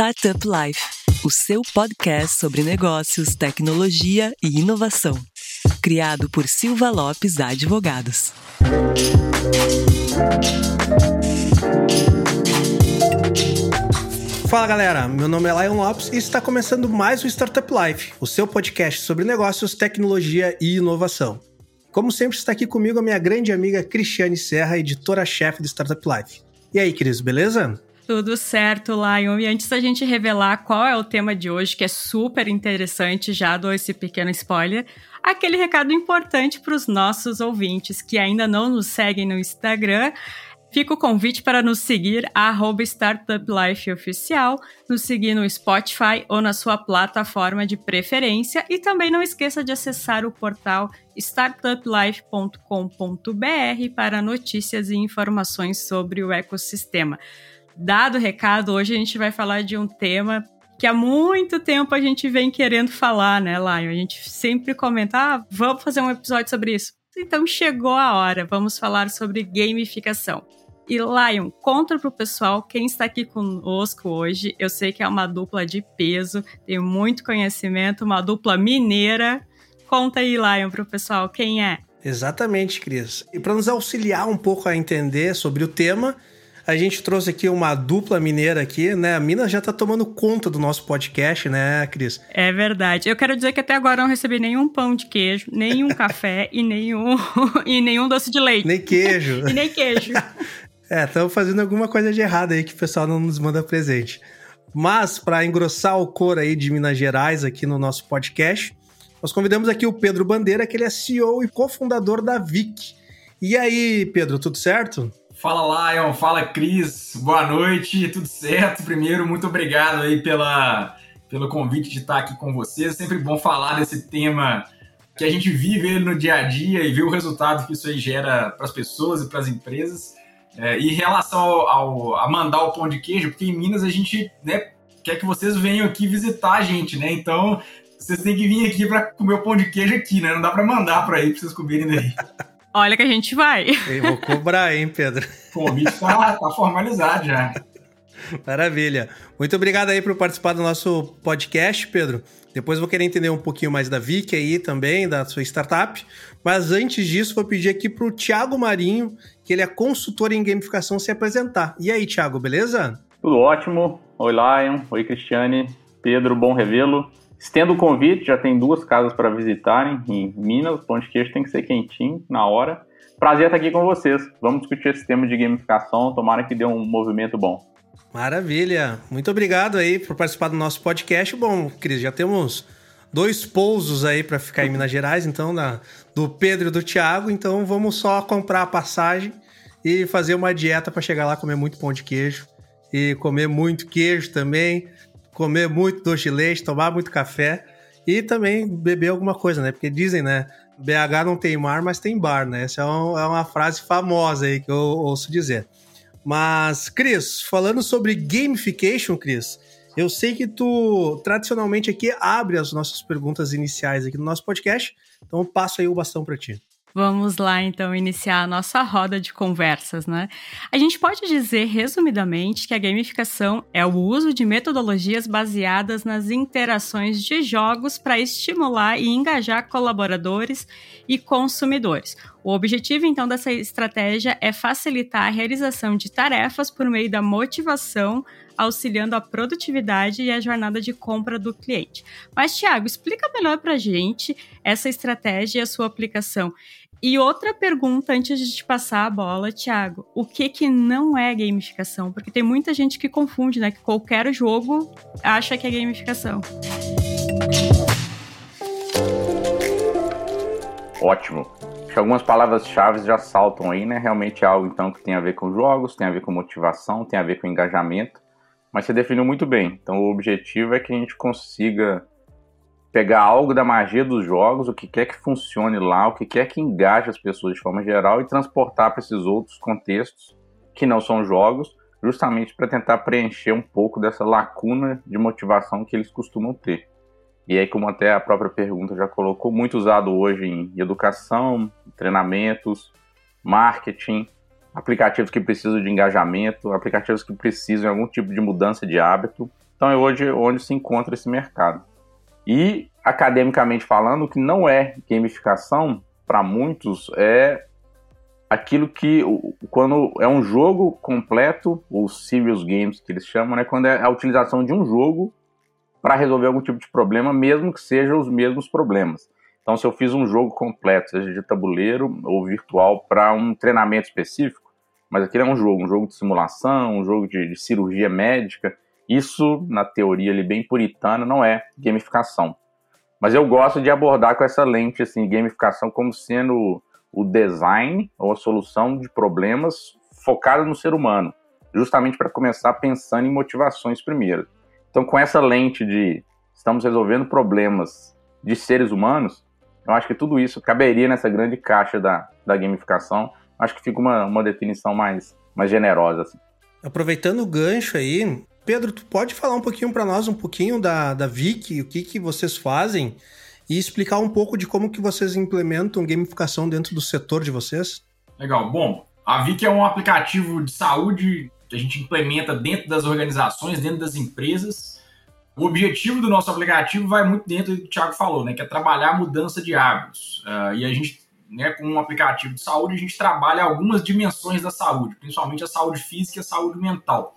Startup Life, o seu podcast sobre negócios, tecnologia e inovação. Criado por Silva Lopes Advogados. Fala galera, meu nome é Lion Lopes e está começando mais o Startup Life, o seu podcast sobre negócios, tecnologia e inovação. Como sempre, está aqui comigo a minha grande amiga Cristiane Serra, editora-chefe do Startup Life. E aí, Cris, beleza? Tudo certo, Lion. E antes da gente revelar qual é o tema de hoje, que é super interessante, já dou esse pequeno spoiler, aquele recado importante para os nossos ouvintes que ainda não nos seguem no Instagram. Fica o convite para nos seguir, arroba StartupLifeOficial, nos seguir no Spotify ou na sua plataforma de preferência e também não esqueça de acessar o portal startuplife.com.br para notícias e informações sobre o ecossistema dado o recado, hoje a gente vai falar de um tema que há muito tempo a gente vem querendo falar, né, Lion? A gente sempre comenta, ah, vamos fazer um episódio sobre isso. Então chegou a hora, vamos falar sobre gamificação. E Lion, conta pro pessoal quem está aqui conosco hoje. Eu sei que é uma dupla de peso, tem muito conhecimento, uma dupla mineira. Conta aí, Lion, pro pessoal quem é. Exatamente, Cris. E para nos auxiliar um pouco a entender sobre o tema, a gente trouxe aqui uma dupla mineira aqui, né? A mina já tá tomando conta do nosso podcast, né, Cris? É verdade. Eu quero dizer que até agora não recebi nenhum pão de queijo, nenhum café e nenhum e nenhum doce de leite. Nem queijo. e nem queijo. é, estamos fazendo alguma coisa de errado aí que o pessoal não nos manda presente. Mas para engrossar o cor aí de Minas Gerais aqui no nosso podcast, nós convidamos aqui o Pedro Bandeira, que ele é CEO e cofundador da VIC. E aí, Pedro, tudo certo? Fala Lion, fala Cris, boa noite, tudo certo? Primeiro, muito obrigado aí pela, pelo convite de estar aqui com vocês. É sempre bom falar desse tema que a gente vive ele no dia a dia e ver o resultado que isso aí gera para as pessoas e para as empresas. É, e em relação ao, ao, a mandar o pão de queijo, porque em Minas a gente né, quer que vocês venham aqui visitar a gente, né? Então vocês têm que vir aqui para comer o pão de queijo aqui, né? Não dá para mandar para aí para vocês comerem daí. Olha que a gente vai. Eu vou cobrar, hein, Pedro? O convite tá, tá formalizado já. Maravilha. Muito obrigado aí por participar do nosso podcast, Pedro. Depois vou querer entender um pouquinho mais da Vic aí também, da sua startup. Mas antes disso, vou pedir aqui para o Thiago Marinho, que ele é consultor em gamificação, se apresentar. E aí, Thiago, beleza? Tudo ótimo. Oi, Lion. Oi, Cristiane. Pedro, bom revê-lo. Estendo o convite, já tem duas casas para visitarem em Minas. O pão de queijo tem que ser quentinho, na hora. Prazer estar aqui com vocês. Vamos discutir esse tema de gamificação. Tomara que dê um movimento bom. Maravilha. Muito obrigado aí por participar do nosso podcast. Bom, Cris, já temos dois pousos aí para ficar em Minas Gerais, então, na, do Pedro e do Thiago. Então, vamos só comprar a passagem e fazer uma dieta para chegar lá comer muito pão de queijo e comer muito queijo também comer muito doce de leite, tomar muito café e também beber alguma coisa, né? Porque dizem, né? BH não tem mar, mas tem bar, né? Essa é, é uma frase famosa aí que eu ouço dizer. Mas, Cris, falando sobre gamification, Cris, eu sei que tu tradicionalmente aqui abre as nossas perguntas iniciais aqui no nosso podcast, então eu passo aí o bastão para ti. Vamos lá, então, iniciar a nossa roda de conversas, né? A gente pode dizer, resumidamente, que a gamificação é o uso de metodologias baseadas nas interações de jogos para estimular e engajar colaboradores e consumidores. O objetivo, então, dessa estratégia é facilitar a realização de tarefas por meio da motivação, auxiliando a produtividade e a jornada de compra do cliente. Mas, Thiago, explica melhor para a gente essa estratégia e a sua aplicação. E outra pergunta antes de te passar a bola, Thiago, o que que não é gamificação? Porque tem muita gente que confunde, né? Que qualquer jogo acha que é gamificação. Ótimo. Acho que algumas palavras-chave já saltam aí, né? Realmente é algo então que tem a ver com jogos, tem a ver com motivação, tem a ver com engajamento. Mas você definiu muito bem. Então o objetivo é que a gente consiga pegar algo da magia dos jogos, o que quer que funcione lá, o que quer que engaje as pessoas de forma geral e transportar para esses outros contextos que não são jogos, justamente para tentar preencher um pouco dessa lacuna de motivação que eles costumam ter. E aí, como até a própria pergunta já colocou, muito usado hoje em educação, treinamentos, marketing, aplicativos que precisam de engajamento, aplicativos que precisam de algum tipo de mudança de hábito Então é hoje onde se encontra esse mercado. E, academicamente falando, o que não é gamificação, para muitos, é aquilo que, quando é um jogo completo, os serious games que eles chamam, né, quando é a utilização de um jogo para resolver algum tipo de problema, mesmo que sejam os mesmos problemas. Então, se eu fiz um jogo completo, seja de tabuleiro ou virtual, para um treinamento específico, mas aquilo é um jogo, um jogo de simulação, um jogo de, de cirurgia médica, isso, na teoria ali bem puritana, não é gamificação. Mas eu gosto de abordar com essa lente, assim, gamificação como sendo o design ou a solução de problemas focado no ser humano, justamente para começar pensando em motivações primeiro. Então, com essa lente de estamos resolvendo problemas de seres humanos, eu acho que tudo isso caberia nessa grande caixa da, da gamificação. Acho que fica uma, uma definição mais, mais generosa. Assim. Aproveitando o gancho aí, Pedro, tu pode falar um pouquinho para nós, um pouquinho da, da Viki, o que, que vocês fazem e explicar um pouco de como que vocês implementam gamificação dentro do setor de vocês? Legal. Bom, a Viki é um aplicativo de saúde que a gente implementa dentro das organizações, dentro das empresas. O objetivo do nosso aplicativo vai muito dentro do que o Thiago falou, né? Que é trabalhar a mudança de hábitos. Uh, e a gente, né, com um aplicativo de saúde, a gente trabalha algumas dimensões da saúde, principalmente a saúde física e a saúde mental.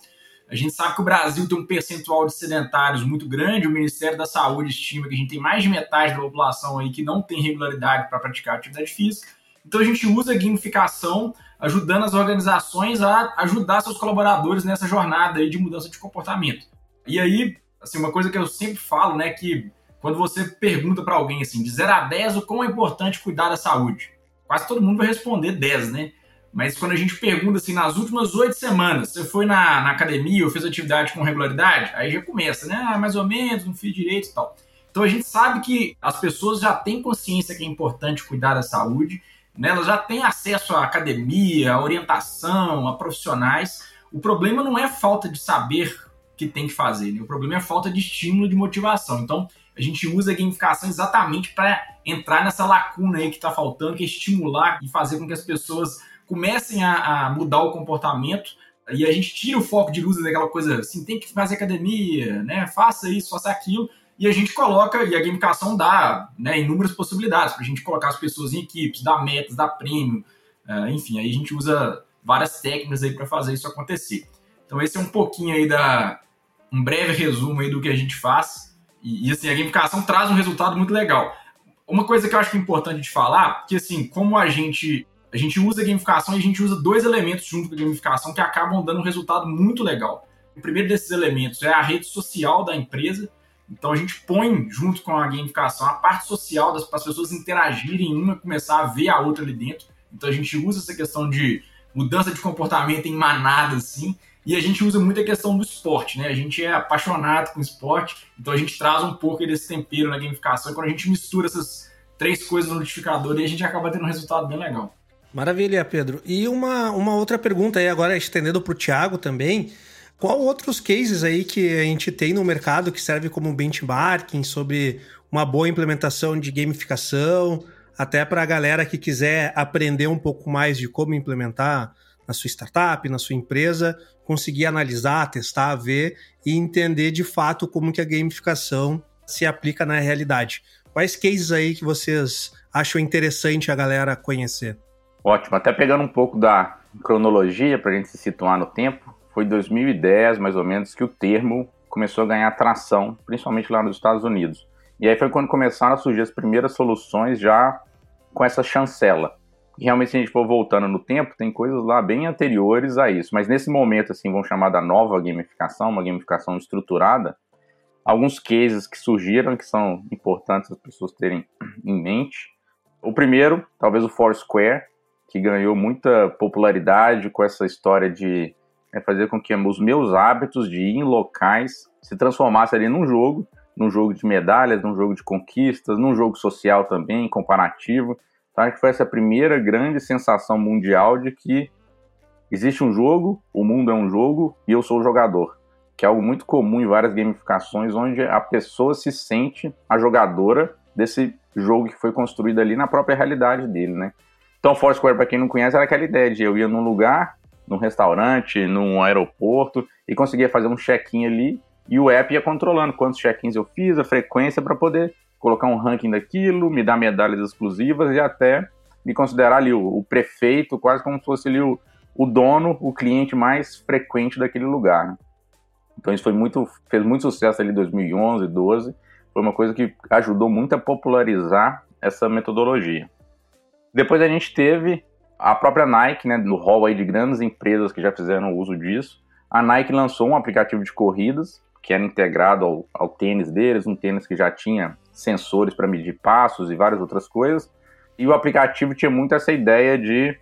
A gente sabe que o Brasil tem um percentual de sedentários muito grande. O Ministério da Saúde estima que a gente tem mais de metade da população aí que não tem regularidade para praticar atividade física. Então a gente usa a gamificação ajudando as organizações a ajudar seus colaboradores nessa jornada aí de mudança de comportamento. E aí, assim, uma coisa que eu sempre falo, né, que quando você pergunta para alguém assim, de 0 a 10, o quão é importante cuidar da saúde? Quase todo mundo vai responder 10, né? Mas quando a gente pergunta assim, nas últimas oito semanas, você foi na, na, academia ou fez atividade com regularidade? Aí já começa, né? Ah, mais ou menos, não fiz direito e tal. Então a gente sabe que as pessoas já têm consciência que é importante cuidar da saúde, né? elas já têm acesso à academia, à orientação, a profissionais. O problema não é falta de saber que tem que fazer, né? o problema é falta de estímulo, de motivação. Então a gente usa a gamificação exatamente para entrar nessa lacuna aí que está faltando, que é estimular e fazer com que as pessoas comecem a, a, mudar o comportamento e a gente tira o foco de luz daquela coisa assim, tem que fazer academia, né? Faça isso, faça aquilo. E a gente coloca, e a gamificação dá né, inúmeras possibilidades para a gente colocar as pessoas em equipes, dar metas, dar prêmio, uh, enfim, aí a gente usa várias técnicas aí para fazer isso acontecer. Então esse é um pouquinho aí da um breve resumo aí do que a gente faz. E, e assim, a gamificação traz um resultado muito legal. Uma coisa que eu acho que é importante de falar, que assim, como a gente a gente usa a gamificação e a gente usa dois elementos junto com a gamificação que acabam dando um resultado muito legal. O primeiro desses elementos é a rede social da empresa. Então a gente põe junto com a gamificação a parte social das, para as pessoas interagirem uma começar a ver a outra ali dentro. Então a gente usa essa questão de mudança de comportamento em manada, assim. E a gente usa muito a questão do esporte, né? A gente é apaixonado com esporte, então a gente traz um pouco desse tempero na gamificação. E quando a gente mistura essas três coisas no notificador, a gente acaba tendo um resultado bem legal. Maravilha, Pedro. E uma, uma outra pergunta aí, agora estendendo para o Thiago também. Qual outros cases aí que a gente tem no mercado que serve como benchmarking sobre uma boa implementação de gamificação, até para a galera que quiser aprender um pouco mais de como implementar na sua startup, na sua empresa, conseguir analisar, testar, ver e entender de fato como que a gamificação se aplica na realidade. Quais cases aí que vocês acham interessante a galera conhecer? Ótimo, até pegando um pouco da cronologia para a gente se situar no tempo, foi 2010 mais ou menos que o termo começou a ganhar atração, principalmente lá nos Estados Unidos. E aí foi quando começaram a surgir as primeiras soluções já com essa chancela. E realmente, se a gente for voltando no tempo, tem coisas lá bem anteriores a isso. Mas nesse momento, assim, vamos chamar da nova gamificação, uma gamificação estruturada, alguns cases que surgiram que são importantes as pessoas terem em mente. O primeiro, talvez o Foursquare, que ganhou muita popularidade com essa história de é, fazer com que os meus hábitos de ir em locais se transformassem ali num jogo, num jogo de medalhas, num jogo de conquistas, num jogo social também, comparativo. Então, acho que foi essa primeira grande sensação mundial de que existe um jogo, o mundo é um jogo e eu sou o jogador. Que é algo muito comum em várias gamificações, onde a pessoa se sente a jogadora desse jogo que foi construído ali na própria realidade dele, né? Então, Foursquare, para quem não conhece, era aquela ideia de eu ia num lugar, num restaurante, num aeroporto, e conseguia fazer um check-in ali, e o app ia controlando quantos check-ins eu fiz, a frequência para poder colocar um ranking daquilo, me dar medalhas exclusivas e até me considerar ali o, o prefeito, quase como se fosse ali o, o dono, o cliente mais frequente daquele lugar. Né? Então isso foi muito, fez muito sucesso ali em 2011, 12. Foi uma coisa que ajudou muito a popularizar essa metodologia. Depois a gente teve a própria Nike, né, no hall aí de grandes empresas que já fizeram uso disso. A Nike lançou um aplicativo de corridas que era integrado ao, ao tênis deles, um tênis que já tinha sensores para medir passos e várias outras coisas. E o aplicativo tinha muito essa ideia de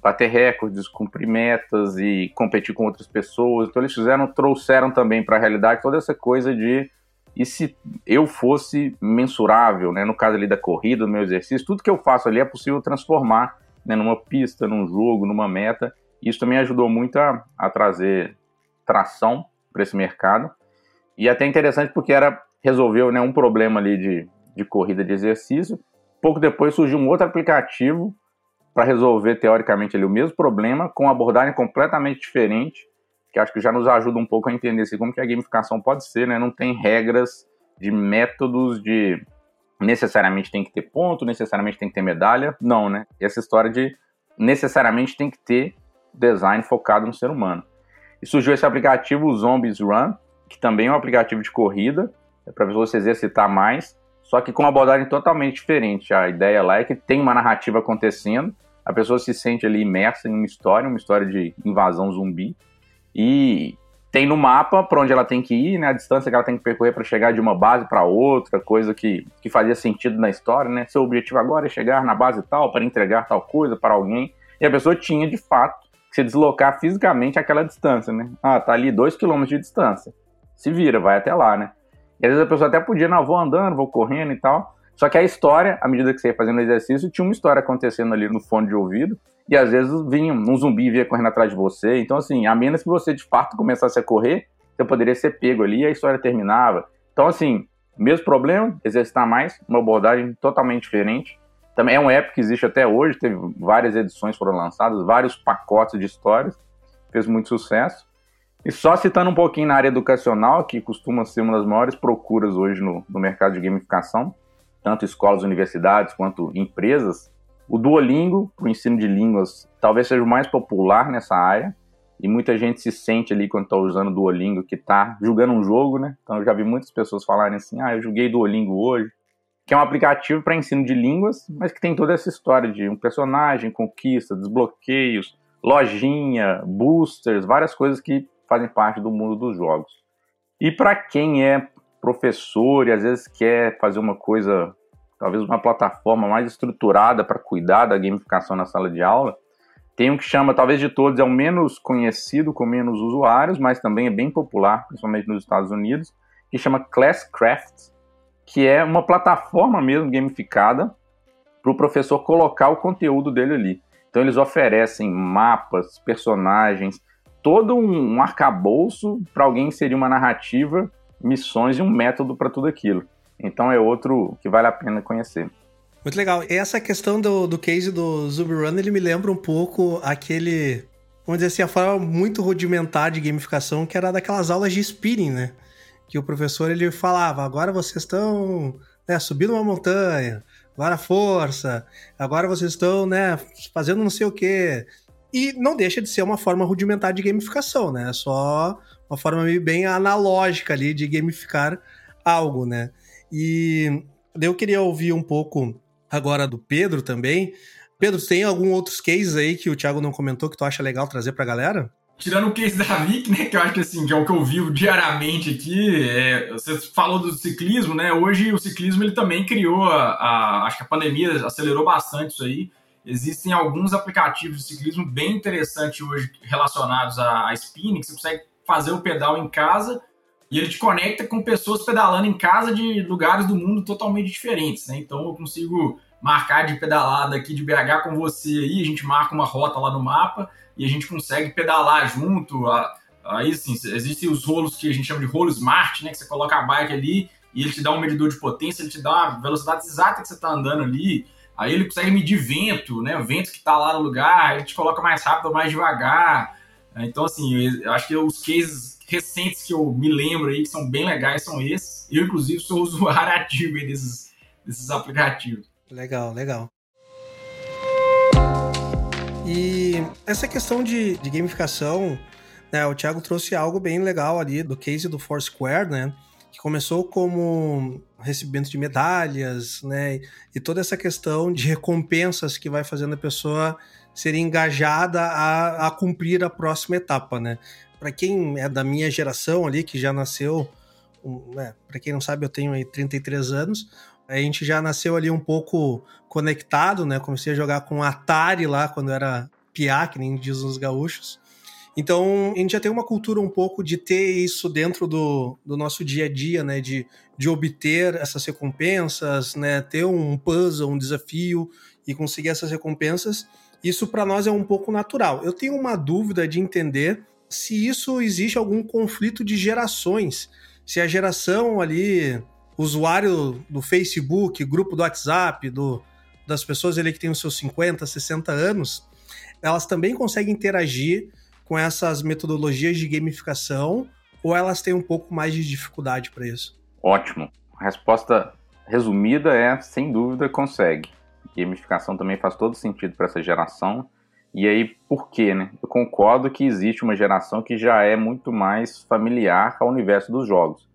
bater recordes, cumprir metas e competir com outras pessoas. Então eles fizeram, trouxeram também para a realidade toda essa coisa de e se eu fosse mensurável, né, no caso ali da corrida, do meu exercício, tudo que eu faço ali é possível transformar né, numa pista, num jogo, numa meta. Isso também ajudou muito a, a trazer tração para esse mercado. E até interessante porque era resolveu né, um problema ali de, de corrida de exercício. Pouco depois surgiu um outro aplicativo para resolver teoricamente ali o mesmo problema com abordagem completamente diferente, que acho que já nos ajuda um pouco a entender assim, como que a gamificação pode ser, né? Não tem regras de métodos de necessariamente tem que ter ponto, necessariamente tem que ter medalha, não, né? Essa história de necessariamente tem que ter design focado no ser humano. E surgiu esse aplicativo, Zombies Run, que também é um aplicativo de corrida, é para você exercitar mais, só que com uma abordagem totalmente diferente. A ideia lá é que tem uma narrativa acontecendo, a pessoa se sente ali imersa em uma história, uma história de invasão zumbi, e tem no mapa para onde ela tem que ir, né, a distância que ela tem que percorrer para chegar de uma base para outra, coisa que, que fazia sentido na história, né? Seu objetivo agora é chegar na base tal para entregar tal coisa para alguém. E a pessoa tinha de fato que se deslocar fisicamente aquela distância, né? Ah, tá ali dois quilômetros de distância. Se vira, vai até lá, né? E às vezes a pessoa até podia, não, vou andando, vou correndo e tal. Só que a história, à medida que você ia fazendo o exercício, tinha uma história acontecendo ali no fone de ouvido, e às vezes vinha um zumbi via correndo atrás de você. Então, assim, a menos que você de fato começasse a correr, você poderia ser pego ali e a história terminava. Então, assim, mesmo problema, exercitar mais, uma abordagem totalmente diferente. Também é um app que existe até hoje, teve várias edições foram lançadas, vários pacotes de histórias, fez muito sucesso. E só citando um pouquinho na área educacional, que costuma ser uma das maiores procuras hoje no, no mercado de gamificação, tanto escolas, universidades quanto empresas, o Duolingo, para o ensino de línguas, talvez seja o mais popular nessa área. E muita gente se sente ali quando está usando o Duolingo que está jogando um jogo, né? Então eu já vi muitas pessoas falarem assim: ah, eu joguei Duolingo hoje. Que é um aplicativo para ensino de línguas, mas que tem toda essa história de um personagem, conquista, desbloqueios, lojinha, boosters, várias coisas que fazem parte do mundo dos jogos. E para quem é professor e às vezes quer fazer uma coisa, talvez uma plataforma mais estruturada para cuidar da gamificação na sala de aula, tem um que chama, talvez de todos, é o menos conhecido, com menos usuários, mas também é bem popular, principalmente nos Estados Unidos, que chama Classcraft, que é uma plataforma mesmo gamificada para o professor colocar o conteúdo dele ali. Então eles oferecem mapas, personagens, todo um arcabouço para alguém inserir uma narrativa, missões e um método para tudo aquilo. Então é outro que vale a pena conhecer. Muito legal. Essa questão do, do case do Zumbi Run, ele me lembra um pouco aquele, vamos dizer assim, a forma muito rudimentar de gamificação que era daquelas aulas de spinning, né? Que o professor ele falava, agora vocês estão né, subindo uma montanha, agora força, agora vocês estão né, fazendo não sei o quê. E não deixa de ser uma forma rudimentar de gamificação, né? É só uma forma bem analógica ali de gamificar algo, né? E eu queria ouvir um pouco agora do Pedro também. Pedro, tem algum outros cases aí que o Thiago não comentou que tu acha legal trazer pra galera? Tirando o case da Vic, né, que eu acho que assim, que é o que eu vivo diariamente aqui, é, você falou do ciclismo, né? Hoje o ciclismo ele também criou a, a, acho que a pandemia acelerou bastante isso aí. Existem alguns aplicativos de ciclismo bem interessantes hoje relacionados a, a spinning, que você consegue fazer o pedal em casa e ele te conecta com pessoas pedalando em casa de lugares do mundo totalmente diferentes, né? Então eu consigo marcar de pedalada aqui de BH com você aí, a gente marca uma rota lá no mapa e a gente consegue pedalar junto. Aí sim, existem os rolos que a gente chama de rolo smart, né? Que você coloca a bike ali e ele te dá um medidor de potência, ele te dá a velocidade exata que você está andando ali. Aí ele consegue medir vento, né? O vento que está lá no lugar, ele te coloca mais rápido ou mais devagar. Então, assim, eu acho que os cases recentes que eu me lembro aí, que são bem legais, são esses. Eu, inclusive, sou usuário ativo desses, desses aplicativos. Legal, legal. E essa questão de, de gamificação, né, o Thiago trouxe algo bem legal ali do case do Foursquare, né? Que começou como recebimento de medalhas, né? E toda essa questão de recompensas que vai fazendo a pessoa ser engajada a, a cumprir a próxima etapa, né? Para quem é da minha geração ali, que já nasceu, né, para quem não sabe, eu tenho aí 33 anos, a gente já nasceu ali um pouco conectado, né? Comecei a jogar com Atari lá quando era piá, que nem dizem os gaúchos. Então, a gente já tem uma cultura um pouco de ter isso dentro do, do nosso dia a dia, né? De, de obter essas recompensas, né? Ter um puzzle, um desafio e conseguir essas recompensas. Isso para nós é um pouco natural. Eu tenho uma dúvida de entender se isso existe algum conflito de gerações. Se a geração ali usuário do Facebook, grupo do WhatsApp, do, das pessoas ali que têm os seus 50, 60 anos, elas também conseguem interagir com essas metodologias de gamificação ou elas têm um pouco mais de dificuldade para isso? Ótimo. A resposta resumida é, sem dúvida, consegue. Gamificação também faz todo sentido para essa geração. E aí, por quê, né? Eu concordo que existe uma geração que já é muito mais familiar ao universo dos jogos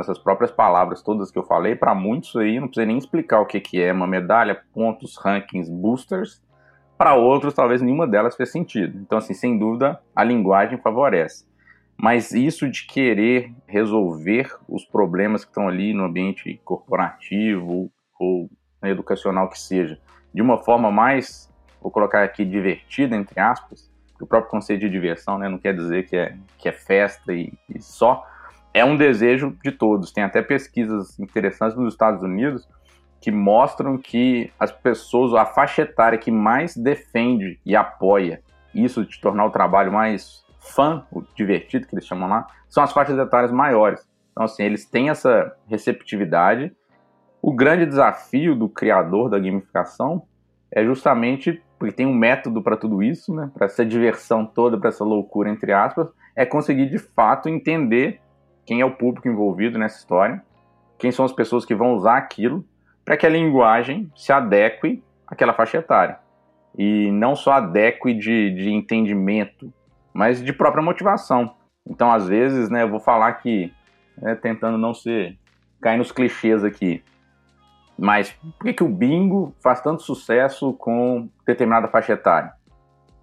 essas próprias palavras todas que eu falei, para muitos aí não precisa nem explicar o que, que é uma medalha, pontos, rankings, boosters. Para outros, talvez nenhuma delas fez sentido. Então, assim, sem dúvida, a linguagem favorece. Mas isso de querer resolver os problemas que estão ali no ambiente corporativo ou educacional que seja, de uma forma mais, vou colocar aqui, divertida, entre aspas, o próprio conceito de diversão né, não quer dizer que é, que é festa e, e só, é um desejo de todos. Tem até pesquisas interessantes nos Estados Unidos que mostram que as pessoas, a faixa etária que mais defende e apoia isso de tornar o trabalho mais fã, o divertido que eles chamam lá, são as faixas etárias maiores. Então, assim, eles têm essa receptividade. O grande desafio do criador da gamificação é justamente porque tem um método para tudo isso, né? Para essa diversão toda, para essa loucura entre aspas, é conseguir de fato entender quem é o público envolvido nessa história, quem são as pessoas que vão usar aquilo, para que a linguagem se adeque àquela faixa etária. E não só adeque de, de entendimento, mas de própria motivação. Então, às vezes, né, eu vou falar que, né, tentando não ser, cair nos clichês aqui, mas por que, que o bingo faz tanto sucesso com determinada faixa etária?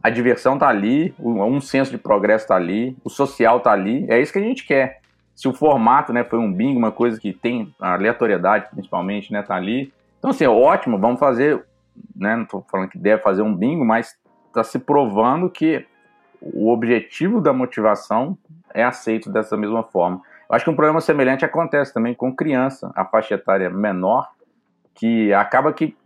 A diversão tá ali, um senso de progresso tá ali, o social tá ali, é isso que a gente quer se o formato né, foi um bingo, uma coisa que tem aleatoriedade principalmente, né, tá ali. Então, assim, é ótimo, vamos fazer, né, não estou falando que deve fazer um bingo, mas está se provando que o objetivo da motivação é aceito dessa mesma forma. Eu acho que um problema semelhante acontece também com criança, a faixa etária menor, que acaba que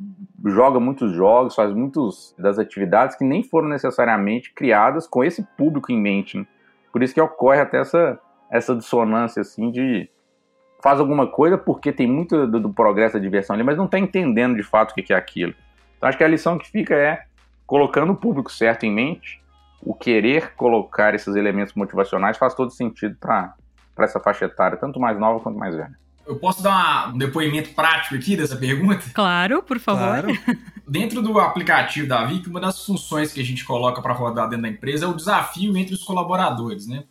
joga muitos jogos, faz muitas das atividades que nem foram necessariamente criadas com esse público em mente. Né? Por isso que ocorre até essa essa dissonância assim de faz alguma coisa porque tem muito do, do progresso da diversão ali, mas não está entendendo de fato o que é aquilo. Então acho que a lição que fica é colocando o público certo em mente, o querer colocar esses elementos motivacionais faz todo sentido para essa faixa etária, tanto mais nova quanto mais velha. Eu posso dar um depoimento prático aqui dessa pergunta? Claro, por favor. Claro. Dentro do aplicativo da Vic, uma das funções que a gente coloca para rodar dentro da empresa é o desafio entre os colaboradores, né?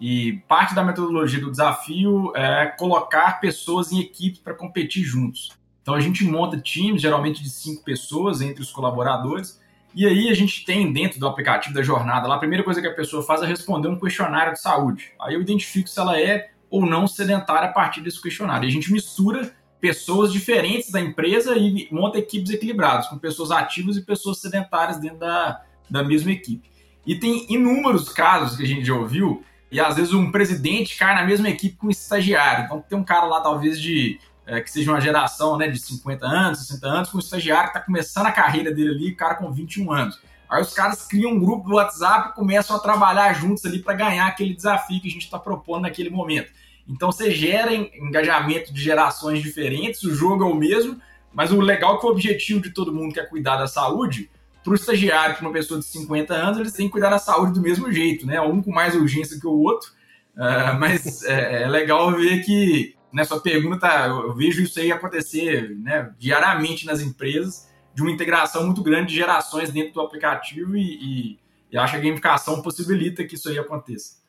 E parte da metodologia do desafio é colocar pessoas em equipes para competir juntos. Então a gente monta times, geralmente de cinco pessoas entre os colaboradores, e aí a gente tem dentro do aplicativo da jornada lá, a primeira coisa que a pessoa faz é responder um questionário de saúde. Aí eu identifico se ela é ou não sedentária a partir desse questionário. E a gente mistura pessoas diferentes da empresa e monta equipes equilibradas, com pessoas ativas e pessoas sedentárias dentro da, da mesma equipe. E tem inúmeros casos que a gente já ouviu e às vezes um presidente cai na mesma equipe com um estagiário. Então tem um cara lá, talvez, de é, que seja uma geração né, de 50 anos, 60 anos, com um estagiário que está começando a carreira dele ali, cara com 21 anos. Aí os caras criam um grupo do WhatsApp e começam a trabalhar juntos ali para ganhar aquele desafio que a gente está propondo naquele momento. Então você gera engajamento de gerações diferentes, o jogo é o mesmo, mas o legal é que o objetivo de todo mundo que é cuidar da saúde para o estagiário, para uma pessoa de 50 anos, eles têm que cuidar da saúde do mesmo jeito, né? Um com mais urgência que o outro, Uh, mas é, é, legal ver que nessa né, pergunta eu vejo isso aí acontecer né, diariamente nas empresas, de uma integração muito grande de gerações dentro do aplicativo e, e, e acho que a gamificação possibilita que isso aí aconteça.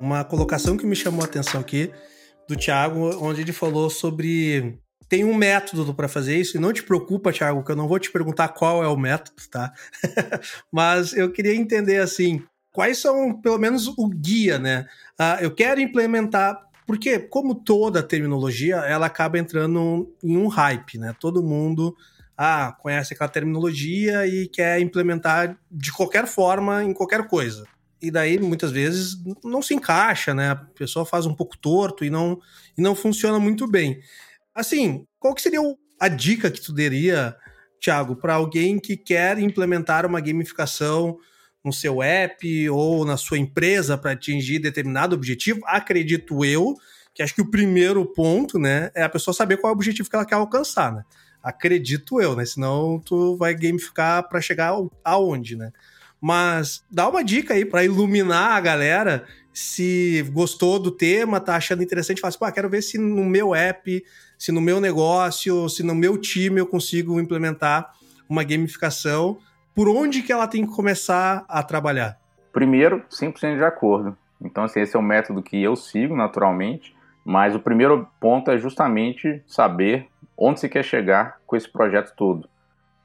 Uma colocação que me chamou a atenção aqui do Thiago, onde ele falou sobre tem um método para fazer isso, e não te preocupa, Thiago, que eu não vou te perguntar qual é o método, tá? Mas eu queria entender assim, quais são, pelo menos, o guia, né? Uh, eu quero implementar, porque, como toda terminologia, ela acaba entrando em um hype, né? Todo mundo ah, conhece aquela terminologia e quer implementar de qualquer forma em qualquer coisa. E daí, muitas vezes, não se encaixa, né? A pessoa faz um pouco torto e não, e não funciona muito bem. Assim, qual que seria a dica que tu daria, Thiago, para alguém que quer implementar uma gamificação no seu app ou na sua empresa para atingir determinado objetivo, acredito eu que acho que o primeiro ponto, né, é a pessoa saber qual é o objetivo que ela quer alcançar, né? Acredito eu, né? Senão tu vai gamificar para chegar aonde, né? Mas dá uma dica aí para iluminar a galera se gostou do tema, tá achando interessante, fala assim, pô, quero ver se no meu app, se no meu negócio, se no meu time eu consigo implementar uma gamificação por onde que ela tem que começar a trabalhar? Primeiro, 100% de acordo. Então, assim, esse é o método que eu sigo naturalmente, mas o primeiro ponto é justamente saber onde você quer chegar com esse projeto todo.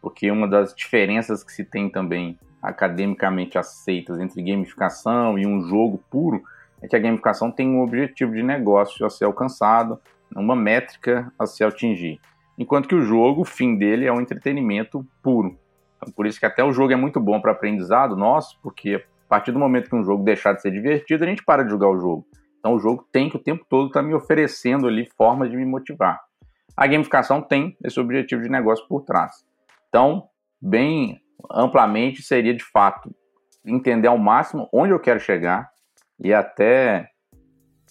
Porque uma das diferenças que se tem também academicamente aceitas entre gamificação e um jogo puro é que a gamificação tem um objetivo de negócio a ser alcançado, uma métrica a se atingir. Enquanto que o jogo, o fim dele é um entretenimento puro. Então, por isso que até o jogo é muito bom para aprendizado nosso, porque a partir do momento que um jogo deixar de ser divertido, a gente para de jogar o jogo. Então o jogo tem que o tempo todo estar tá me oferecendo ali formas de me motivar. A gamificação tem esse objetivo de negócio por trás. Então, bem amplamente, seria de fato entender ao máximo onde eu quero chegar e até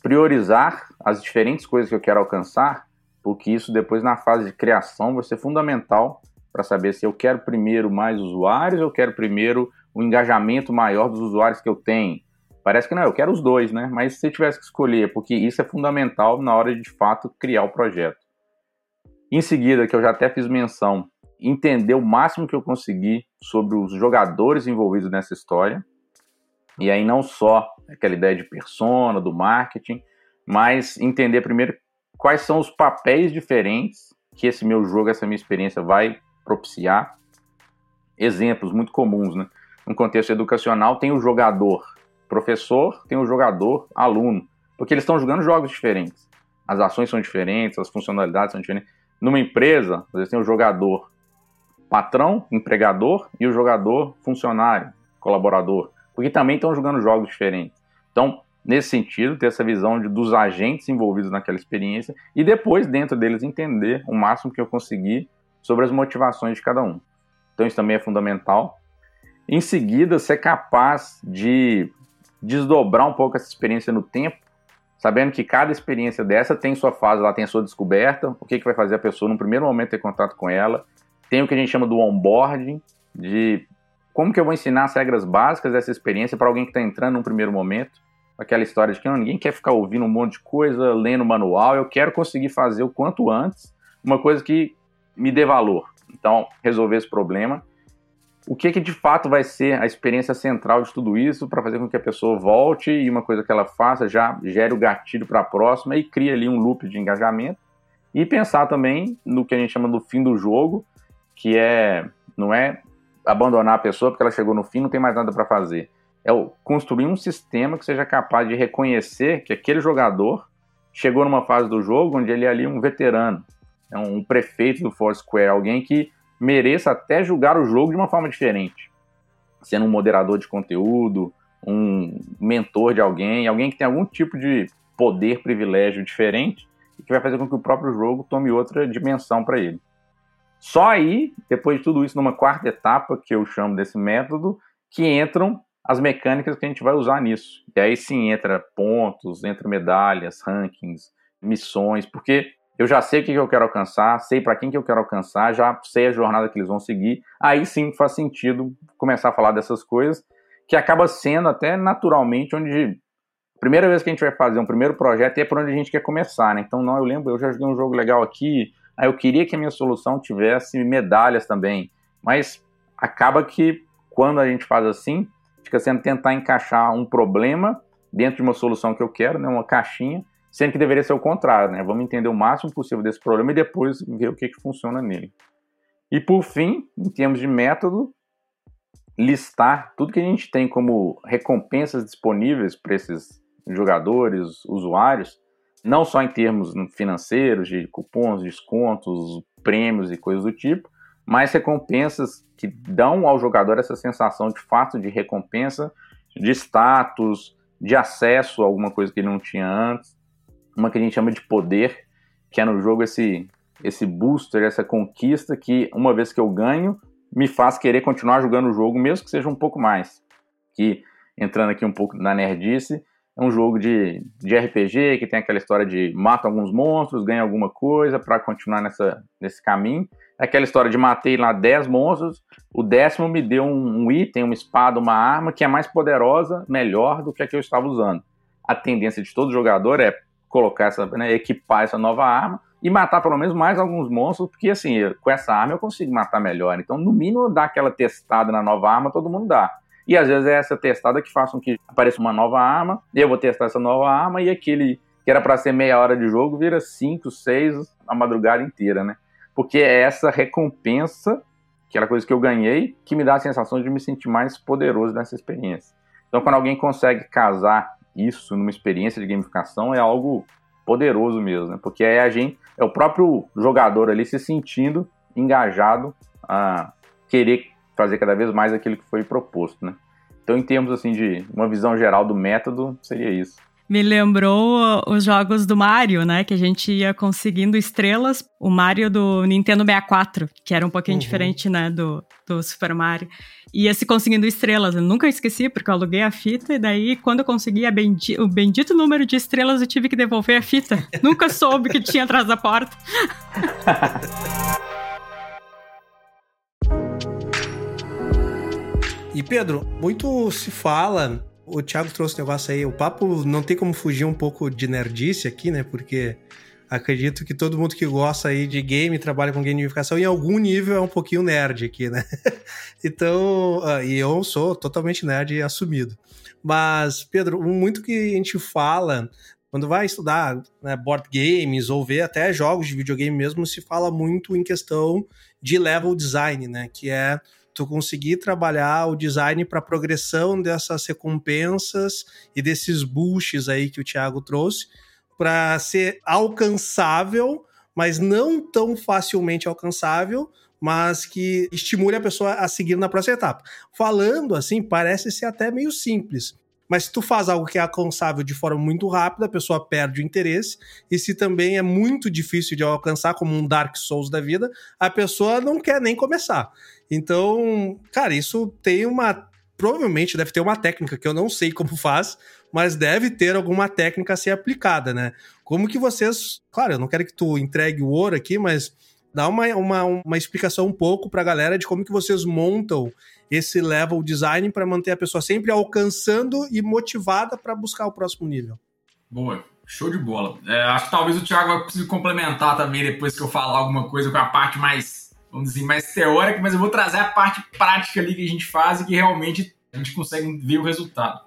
priorizar as diferentes coisas que eu quero alcançar, porque isso depois na fase de criação vai ser fundamental para saber se eu quero primeiro mais usuários ou eu quero primeiro o um engajamento maior dos usuários que eu tenho. Parece que não, eu quero os dois, né? Mas se eu tivesse que escolher, porque isso é fundamental na hora de de fato criar o projeto. Em seguida, que eu já até fiz menção, entender o máximo que eu consegui sobre os jogadores envolvidos nessa história. E aí não só aquela ideia de persona, do marketing, mas entender primeiro quais são os papéis diferentes que esse meu jogo, essa minha experiência vai propiciar exemplos muito comuns, né? No contexto educacional, tem o jogador professor, tem o jogador aluno, porque eles estão jogando jogos diferentes. As ações são diferentes, as funcionalidades são diferentes. Numa empresa, às vezes tem o jogador patrão, empregador e o jogador funcionário, colaborador, porque também estão jogando jogos diferentes. Então, nesse sentido, ter essa visão de, dos agentes envolvidos naquela experiência e depois, dentro deles, entender o máximo que eu conseguir sobre as motivações de cada um. Então isso também é fundamental. Em seguida, ser capaz de desdobrar um pouco essa experiência no tempo, sabendo que cada experiência dessa tem sua fase, ela tem sua descoberta, o que, que vai fazer a pessoa no primeiro momento ter contato com ela. Tem o que a gente chama do onboarding, de como que eu vou ensinar as regras básicas dessa experiência para alguém que está entrando num primeiro momento. Aquela história de que não, ninguém quer ficar ouvindo um monte de coisa, lendo manual, eu quero conseguir fazer o quanto antes uma coisa que me dê valor. Então, resolver esse problema. O que, que de fato vai ser a experiência central de tudo isso para fazer com que a pessoa volte e uma coisa que ela faça já gere o gatilho para a próxima e cria ali um loop de engajamento. E pensar também no que a gente chama do fim do jogo, que é não é abandonar a pessoa porque ela chegou no fim, não tem mais nada para fazer. É construir um sistema que seja capaz de reconhecer que aquele jogador chegou numa fase do jogo onde ele é ali um veterano, é um prefeito do Foursquare, alguém que mereça até julgar o jogo de uma forma diferente, sendo um moderador de conteúdo, um mentor de alguém, alguém que tem algum tipo de poder, privilégio diferente que vai fazer com que o próprio jogo tome outra dimensão para ele. Só aí, depois de tudo isso, numa quarta etapa, que eu chamo desse método, que entram as mecânicas que a gente vai usar nisso. E aí sim entra pontos, entra medalhas, rankings, missões, porque eu já sei o que eu quero alcançar, sei para quem que eu quero alcançar, já sei a jornada que eles vão seguir. Aí sim faz sentido começar a falar dessas coisas que acaba sendo até naturalmente onde primeira vez que a gente vai fazer um primeiro projeto é por onde a gente quer começar, né? Então, não, eu lembro, eu já joguei um jogo legal aqui, aí eu queria que a minha solução tivesse medalhas também, mas acaba que quando a gente faz assim, fica sendo tentar encaixar um problema dentro de uma solução que eu quero, né, uma caixinha, sendo que deveria ser o contrário, né? Vamos entender o máximo possível desse problema e depois ver o que, que funciona nele. E por fim, em termos de método, listar tudo que a gente tem como recompensas disponíveis para esses jogadores, usuários, não só em termos financeiros, de cupons, descontos, prêmios e coisas do tipo, mas recompensas que dão ao jogador essa sensação de fato de recompensa, de status, de acesso a alguma coisa que ele não tinha antes, uma que a gente chama de poder, que é no jogo esse esse booster, essa conquista que uma vez que eu ganho, me faz querer continuar jogando o jogo, mesmo que seja um pouco mais. Que, entrando aqui um pouco na nerdice, é um jogo de, de RPG que tem aquela história de mata alguns monstros, ganha alguma coisa para continuar nessa, nesse caminho. É aquela história de matei lá 10 monstros, o décimo me deu um, um, item, uma espada, uma arma que é mais poderosa, melhor do que a que eu estava usando. A tendência de todo jogador é colocar essa, né, equipar essa nova arma e matar pelo menos mais alguns monstros, porque assim, com essa arma eu consigo matar melhor. Então, no mínimo, dar aquela testada na nova arma, todo mundo dá. E às vezes é essa testada que faz com que apareça uma nova arma, eu vou testar essa nova arma e aquele que era para ser meia hora de jogo vira cinco, seis a madrugada inteira, né? Porque é essa recompensa, aquela coisa que eu ganhei, que me dá a sensação de me sentir mais poderoso nessa experiência. Então, quando alguém consegue casar isso numa experiência de gamificação, é algo poderoso mesmo, né? Porque é a gente, é o próprio jogador ali se sentindo engajado a querer fazer cada vez mais aquilo que foi proposto, né? Então, em termos assim de uma visão geral do método, seria isso. Me lembrou os jogos do Mario, né? Que a gente ia conseguindo estrelas. O Mario do Nintendo 64, que era um pouquinho uhum. diferente, né? Do, do Super Mario. Ia se conseguindo estrelas. Eu nunca esqueci, porque eu aluguei a fita. E daí, quando eu consegui bendi o bendito número de estrelas, eu tive que devolver a fita. nunca soube que tinha atrás da porta. E Pedro, muito se fala, o Thiago trouxe um negócio aí, o papo não tem como fugir um pouco de nerdice aqui, né? Porque acredito que todo mundo que gosta aí de game, trabalha com gamificação, em algum nível é um pouquinho nerd aqui, né? então, uh, e eu sou totalmente nerd assumido. Mas, Pedro, muito que a gente fala quando vai estudar né, board games ou ver até jogos de videogame mesmo, se fala muito em questão de level design, né? Que é tu conseguir trabalhar o design para progressão dessas recompensas e desses boosts aí que o Thiago trouxe para ser alcançável, mas não tão facilmente alcançável, mas que estimule a pessoa a seguir na próxima etapa. Falando assim, parece ser até meio simples, mas se tu faz algo que é alcançável de forma muito rápida, a pessoa perde o interesse. E se também é muito difícil de alcançar, como um Dark Souls da vida, a pessoa não quer nem começar. Então, cara, isso tem uma. Provavelmente deve ter uma técnica que eu não sei como faz, mas deve ter alguma técnica a ser aplicada, né? Como que vocês. Claro, eu não quero que tu entregue o ouro aqui, mas dá uma, uma, uma explicação um pouco para a galera de como que vocês montam esse level design para manter a pessoa sempre alcançando e motivada para buscar o próximo nível. Boa, show de bola. É, acho que talvez o Thiago vai precisar complementar também depois que eu falar alguma coisa com a parte mais, vamos dizer, mais teórica, mas eu vou trazer a parte prática ali que a gente faz e que realmente a gente consegue ver o resultado.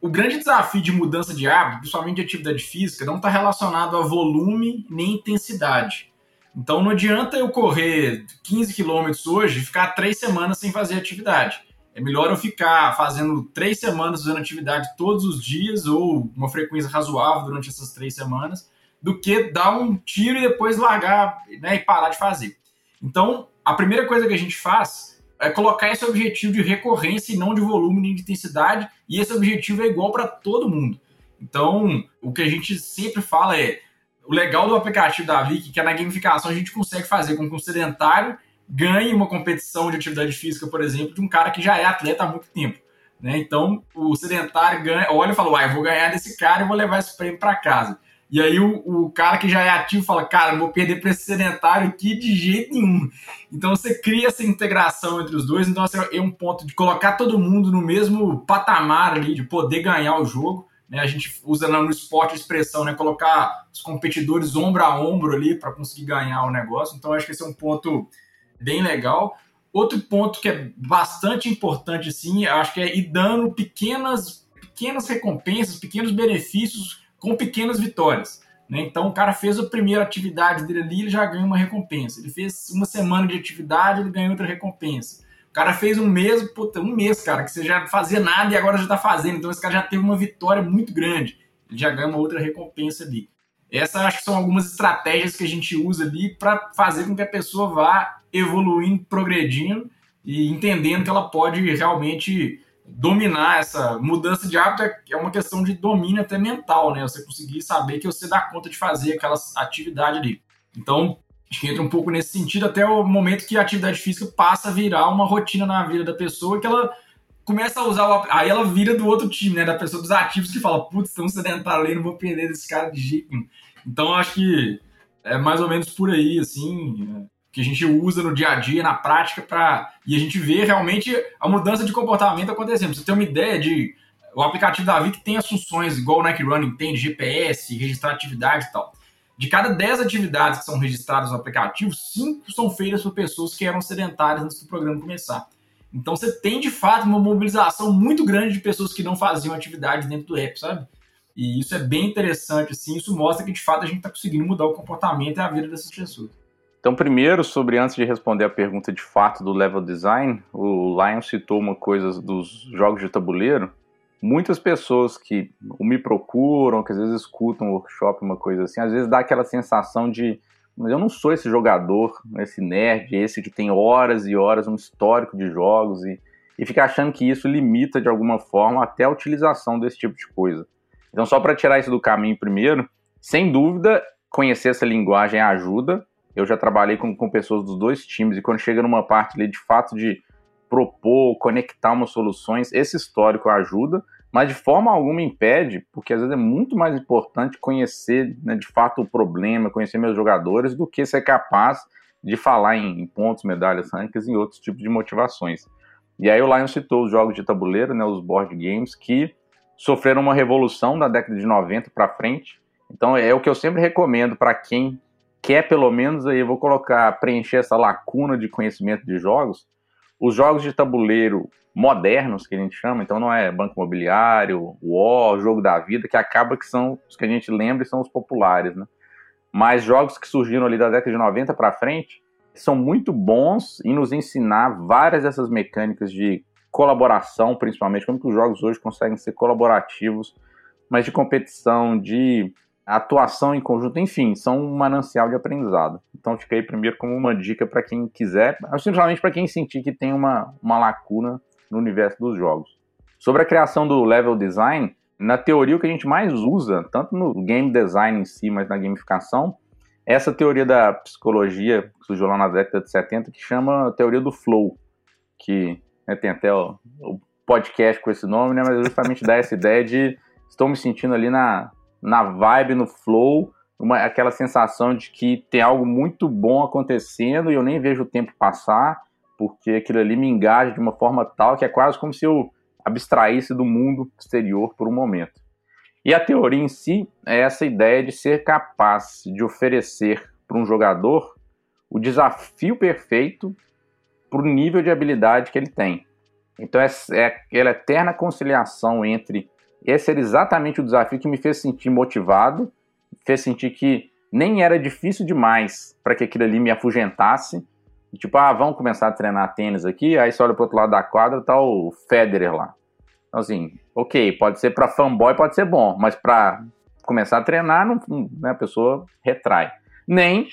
O grande desafio de mudança de hábito, principalmente de atividade física, não está relacionado a volume nem intensidade então não adianta eu correr 15 quilômetros hoje e ficar três semanas sem fazer atividade. É melhor eu ficar fazendo três semanas fazendo atividade todos os dias ou uma frequência razoável durante essas três semanas, do que dar um tiro e depois largar né, e parar de fazer. Então, a primeira coisa que a gente faz é colocar esse objetivo de recorrência e não de volume nem de intensidade, e esse objetivo é igual para todo mundo. Então, o que a gente sempre fala é o legal do aplicativo da Vic é que na gamificação a gente consegue fazer com que um sedentário ganhe uma competição de atividade física, por exemplo, de um cara que já é atleta há muito tempo. Né? Então, o sedentário ganha, olha e fala, eu vou ganhar desse cara e vou levar esse prêmio para casa. E aí o, o cara que já é ativo fala, cara, vou perder para esse sedentário aqui de jeito nenhum. Então você cria essa integração entre os dois, então assim, é um ponto de colocar todo mundo no mesmo patamar ali, de poder ganhar o jogo. Né? A gente usa no esporte a expressão, né? Colocar os competidores ombro a ombro ali para conseguir ganhar o negócio. Então acho que esse é um ponto bem legal. Outro ponto que é bastante importante, assim, acho que é ir dando pequenas, pequenas recompensas, pequenos benefícios com pequenas vitórias. Né? Então, o cara fez a primeira atividade dele ali, ele já ganha uma recompensa. Ele fez uma semana de atividade, ele ganha outra recompensa. O cara fez um mês, puta, um mês, cara, que você já fazia nada e agora já tá fazendo. Então, esse cara já teve uma vitória muito grande. Ele já ganha uma outra recompensa ali. Essas acho que são algumas estratégias que a gente usa ali para fazer com que a pessoa vá evoluindo, progredindo e entendendo que ela pode realmente dominar essa mudança de hábito é uma questão de domínio até mental, né? Você conseguir saber que você dá conta de fazer aquela atividade ali. Então, acho que entra um pouco nesse sentido até o momento que a atividade física passa a virar uma rotina na vida da pessoa que ela começa a usar o... aí ela vira do outro time, né, da pessoa dos ativos que fala, putz, estão sedentário ali, não vou perder desse cara de jeito. Então, acho que é mais ou menos por aí, assim, que a gente usa no dia a dia, na prática, para e a gente vê realmente a mudança de comportamento acontecendo. Você tem uma ideia de o aplicativo da Vic tem as funções igual o Nike Running tem, de GPS, registrar atividade e tal. De cada 10 atividades que são registradas no aplicativo, 5 são feitas por pessoas que eram sedentárias antes do programa começar. Então você tem de fato uma mobilização muito grande de pessoas que não faziam atividades dentro do app, sabe? E isso é bem interessante, assim, isso mostra que de fato a gente está conseguindo mudar o comportamento e a vida dessas pessoas. Então, primeiro, sobre antes de responder a pergunta de fato do level design, o Lion citou uma coisa dos jogos de tabuleiro. Muitas pessoas que me procuram, que às vezes escutam um workshop, uma coisa assim, às vezes dá aquela sensação de, mas eu não sou esse jogador, esse nerd, esse que tem horas e horas, um histórico de jogos e, e fica achando que isso limita de alguma forma até a utilização desse tipo de coisa. Então, só para tirar isso do caminho primeiro, sem dúvida, conhecer essa linguagem ajuda, eu já trabalhei com, com pessoas dos dois times, e quando chega numa parte ali de fato de propor, conectar umas soluções, esse histórico ajuda, mas de forma alguma impede, porque às vezes é muito mais importante conhecer né, de fato o problema, conhecer meus jogadores, do que ser capaz de falar em, em pontos, medalhas, rankings e outros tipos de motivações. E aí o Lion citou os jogos de tabuleiro, né, os board games, que sofreram uma revolução da década de 90 para frente. Então é o que eu sempre recomendo para quem quer pelo menos aí, eu vou colocar, preencher essa lacuna de conhecimento de jogos, os jogos de tabuleiro modernos, que a gente chama, então não é banco imobiliário, War, jogo da vida, que acaba que são os que a gente lembra e são os populares, né? Mas jogos que surgiram ali da década de 90 para frente são muito bons em nos ensinar várias dessas mecânicas de colaboração, principalmente, como que os jogos hoje conseguem ser colaborativos, mas de competição, de atuação em conjunto, enfim, são um manancial de aprendizado. Então fica aí primeiro como uma dica para quem quiser, simplesmente para quem sentir que tem uma, uma lacuna no universo dos jogos. Sobre a criação do level design, na teoria o que a gente mais usa, tanto no game design em si, mas na gamificação, é essa teoria da psicologia que surgiu lá na década de 70, que chama teoria do flow, que né, tem até o, o, podcast com esse nome, né, mas justamente dá essa ideia de estou me sentindo ali na, na vibe, no flow, uma, aquela sensação de que tem algo muito bom acontecendo e eu nem vejo o tempo passar, porque aquilo ali me engaja de uma forma tal que é quase como se eu abstraísse do mundo exterior por um momento. E a teoria em si é essa ideia de ser capaz de oferecer para um jogador o desafio perfeito para o nível de habilidade que ele tem. Então é, é aquela eterna conciliação entre esse era exatamente o desafio que me fez sentir motivado, fez sentir que nem era difícil demais para que aquilo ali me afugentasse. Tipo, ah, vamos começar a treinar tênis aqui, aí você olha pro outro lado da quadra, tá o Federer lá. Então, assim, ok, pode ser para fanboy, pode ser bom, mas para começar a treinar, não, né, a pessoa retrai. Nem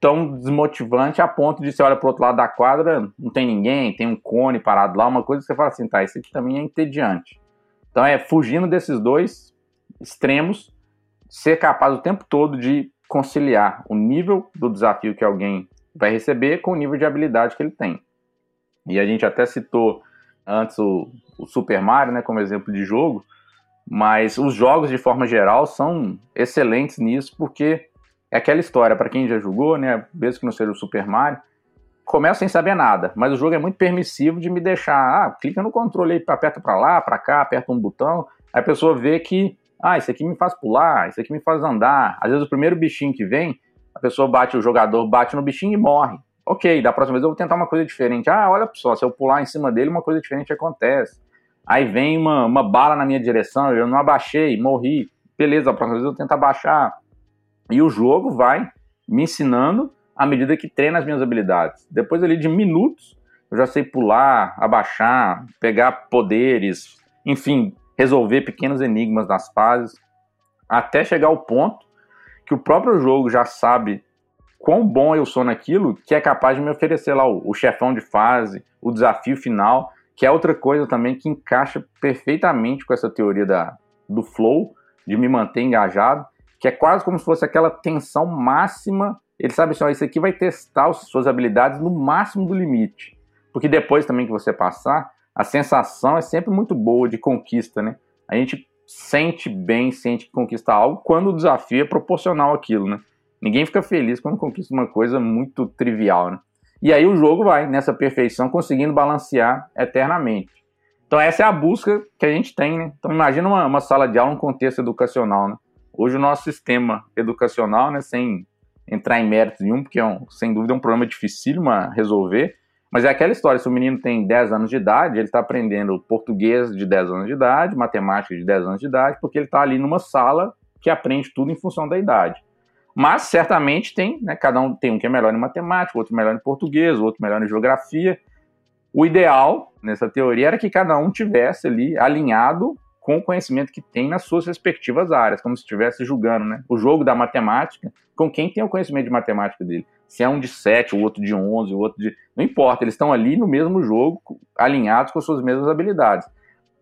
tão desmotivante a ponto de você olha pro outro lado da quadra, não tem ninguém, tem um cone parado lá, uma coisa que você fala assim, tá, isso aqui também é entediante. Então é fugindo desses dois extremos, ser capaz o tempo todo de conciliar o nível do desafio que alguém vai receber com o nível de habilidade que ele tem. E a gente até citou antes o, o Super Mario, né, como exemplo de jogo, Mas os jogos, de forma geral, são excelentes nisso, porque é aquela história, para quem já jogou, né, mesmo que não seja o Super Mario, começa sem saber nada, mas o jogo é muito permissivo de me deixar, ah, clica no controle aí, aperta para lá, para cá, aperta um botão, aí a pessoa vê que, ah, isso aqui me faz pular, isso aqui me faz andar. Às vezes o primeiro bichinho que vem, a pessoa bate, o jogador bate no bichinho e morre. Ok, da próxima vez eu vou tentar uma coisa diferente. Ah, olha só, se eu pular em cima dele, uma coisa diferente acontece. Aí vem uma, uma bala na minha direção, eu não abaixei, morri. Beleza, da próxima vez eu vou tentar abaixar. E o jogo vai me ensinando à medida que treina as minhas habilidades. Depois ali de minutos, eu já sei pular, abaixar, pegar poderes, enfim, resolver pequenos enigmas das fases, até chegar ao ponto que o próprio jogo já sabe quão bom eu sou naquilo, que é capaz de me oferecer lá o, o chefão de fase, o desafio final, que é outra coisa também que encaixa perfeitamente com essa teoria da, do flow, de me manter engajado, que é quase como se fosse aquela tensão máxima. Ele sabe assim, ó, isso aqui vai testar as suas habilidades no máximo do limite. Porque depois também que você passar, a sensação é sempre muito boa de conquista, né? A gente sente bem, sente que conquista algo quando o desafio é proporcional àquilo, né? Ninguém fica feliz quando conquista uma coisa muito trivial, né? E aí o jogo vai nessa perfeição, conseguindo balancear eternamente. Então essa é a busca que a gente tem, né? Então imagina uma, uma sala de aula, um contexto educacional, né? Hoje o nosso sistema educacional, né, sem entrar em méritos nenhum, porque é um, sem dúvida é um problema difícil a resolver, mas é aquela história, se o menino tem 10 anos de idade, ele está aprendendo português de 10 anos de idade, matemática de 10 anos de idade, porque ele está ali numa sala que aprende tudo em função da idade. Mas certamente tem, né, cada um tem um que é melhor em matemática, outro melhor em português, outro melhor em geografia. O ideal nessa teoria era que cada um tivesse ali alinhado com o conhecimento que tem nas suas respectivas áreas, como se estivesse julgando, né? O jogo da matemática com quem tem o conhecimento de matemática dele. Se é um de 7, o outro de 11, o outro de. Não importa, eles estão ali no mesmo jogo, alinhados com as suas mesmas habilidades.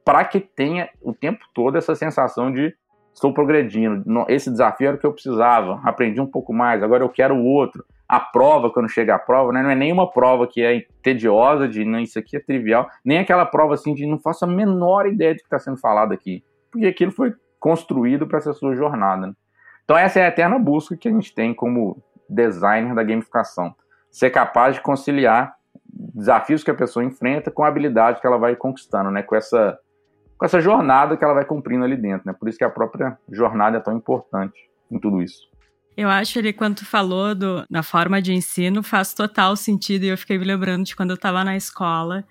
Para que tenha o tempo todo essa sensação de estou progredindo. Esse desafio era o que eu precisava. Aprendi um pouco mais, agora eu quero o outro. A prova, quando chega a prova, né, não é nenhuma prova que é tediosa, de não, isso aqui é trivial, nem aquela prova assim de não faço a menor ideia do que está sendo falado aqui. Porque aquilo foi construído para essa sua jornada. Né? Então, essa é a eterna busca que a gente tem como designer da gamificação. Ser capaz de conciliar desafios que a pessoa enfrenta com a habilidade que ela vai conquistando, né? Com essa com essa jornada que ela vai cumprindo ali dentro, né? Por isso que a própria jornada é tão importante em tudo isso. Eu acho que quando tu falou do, na forma de ensino, faz total sentido e eu fiquei me lembrando de quando eu estava na escola,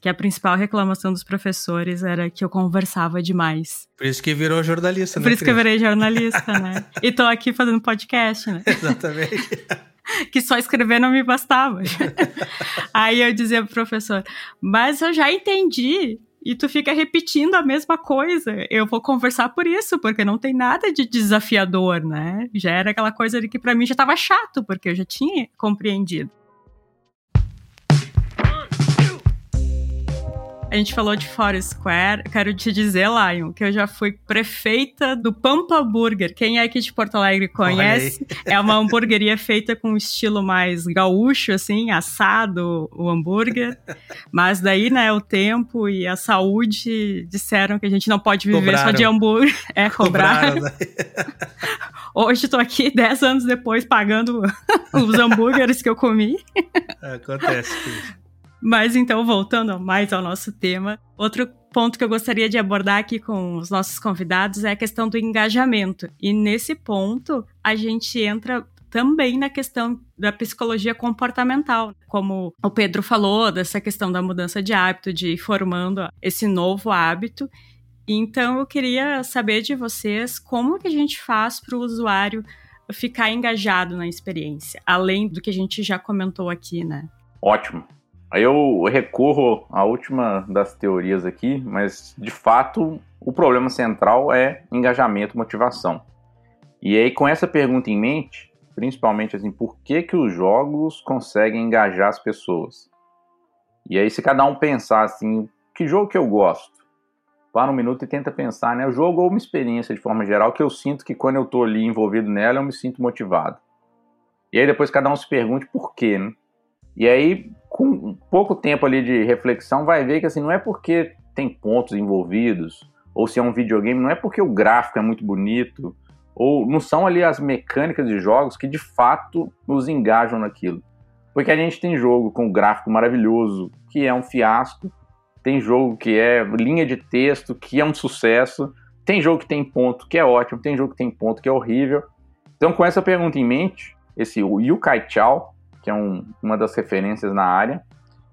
que a principal reclamação dos professores era que eu conversava demais. Por isso que virou jornalista, né? Por isso que eu virei jornalista, né? E tô aqui fazendo podcast, né? Exatamente. que só escrever não me bastava. Aí eu dizia pro professor, mas eu já entendi e tu fica repetindo a mesma coisa. Eu vou conversar por isso, porque não tem nada de desafiador, né? Já era aquela coisa que para mim já estava chato, porque eu já tinha compreendido. A gente falou de Forest Square. Quero te dizer, Lion, que eu já fui prefeita do Pampa Burger. Quem é aqui de Porto Alegre conhece. É uma hamburgueria feita com um estilo mais gaúcho, assim, assado o hambúrguer. Mas daí, né, o tempo e a saúde disseram que a gente não pode viver cobraram. só de hambúrguer. É, cobrar. Né? Hoje tô aqui, dez anos depois, pagando os hambúrgueres que eu comi. Acontece. Mas então, voltando mais ao nosso tema, outro ponto que eu gostaria de abordar aqui com os nossos convidados é a questão do engajamento. E nesse ponto, a gente entra também na questão da psicologia comportamental, como o Pedro falou, dessa questão da mudança de hábito, de ir formando esse novo hábito. Então, eu queria saber de vocês como que a gente faz para o usuário ficar engajado na experiência, além do que a gente já comentou aqui, né? Ótimo. Aí eu recorro à última das teorias aqui, mas de fato o problema central é engajamento, motivação. E aí com essa pergunta em mente, principalmente assim, por que que os jogos conseguem engajar as pessoas? E aí se cada um pensar assim, que jogo que eu gosto? Para um minuto e tenta pensar, né? O jogo ou uma experiência de forma geral que eu sinto que quando eu estou ali envolvido nela, eu me sinto motivado. E aí depois cada um se pergunte por quê, né? E aí, com pouco tempo ali de reflexão, vai ver que assim, não é porque tem pontos envolvidos, ou se é um videogame, não é porque o gráfico é muito bonito, ou não são ali as mecânicas de jogos que de fato nos engajam naquilo. Porque a gente tem jogo com gráfico maravilhoso, que é um fiasco, tem jogo que é linha de texto, que é um sucesso, tem jogo que tem ponto que é ótimo, tem jogo que tem ponto que é horrível. Então, com essa pergunta em mente, esse Yu Kai Chao, que é um, uma das referências na área,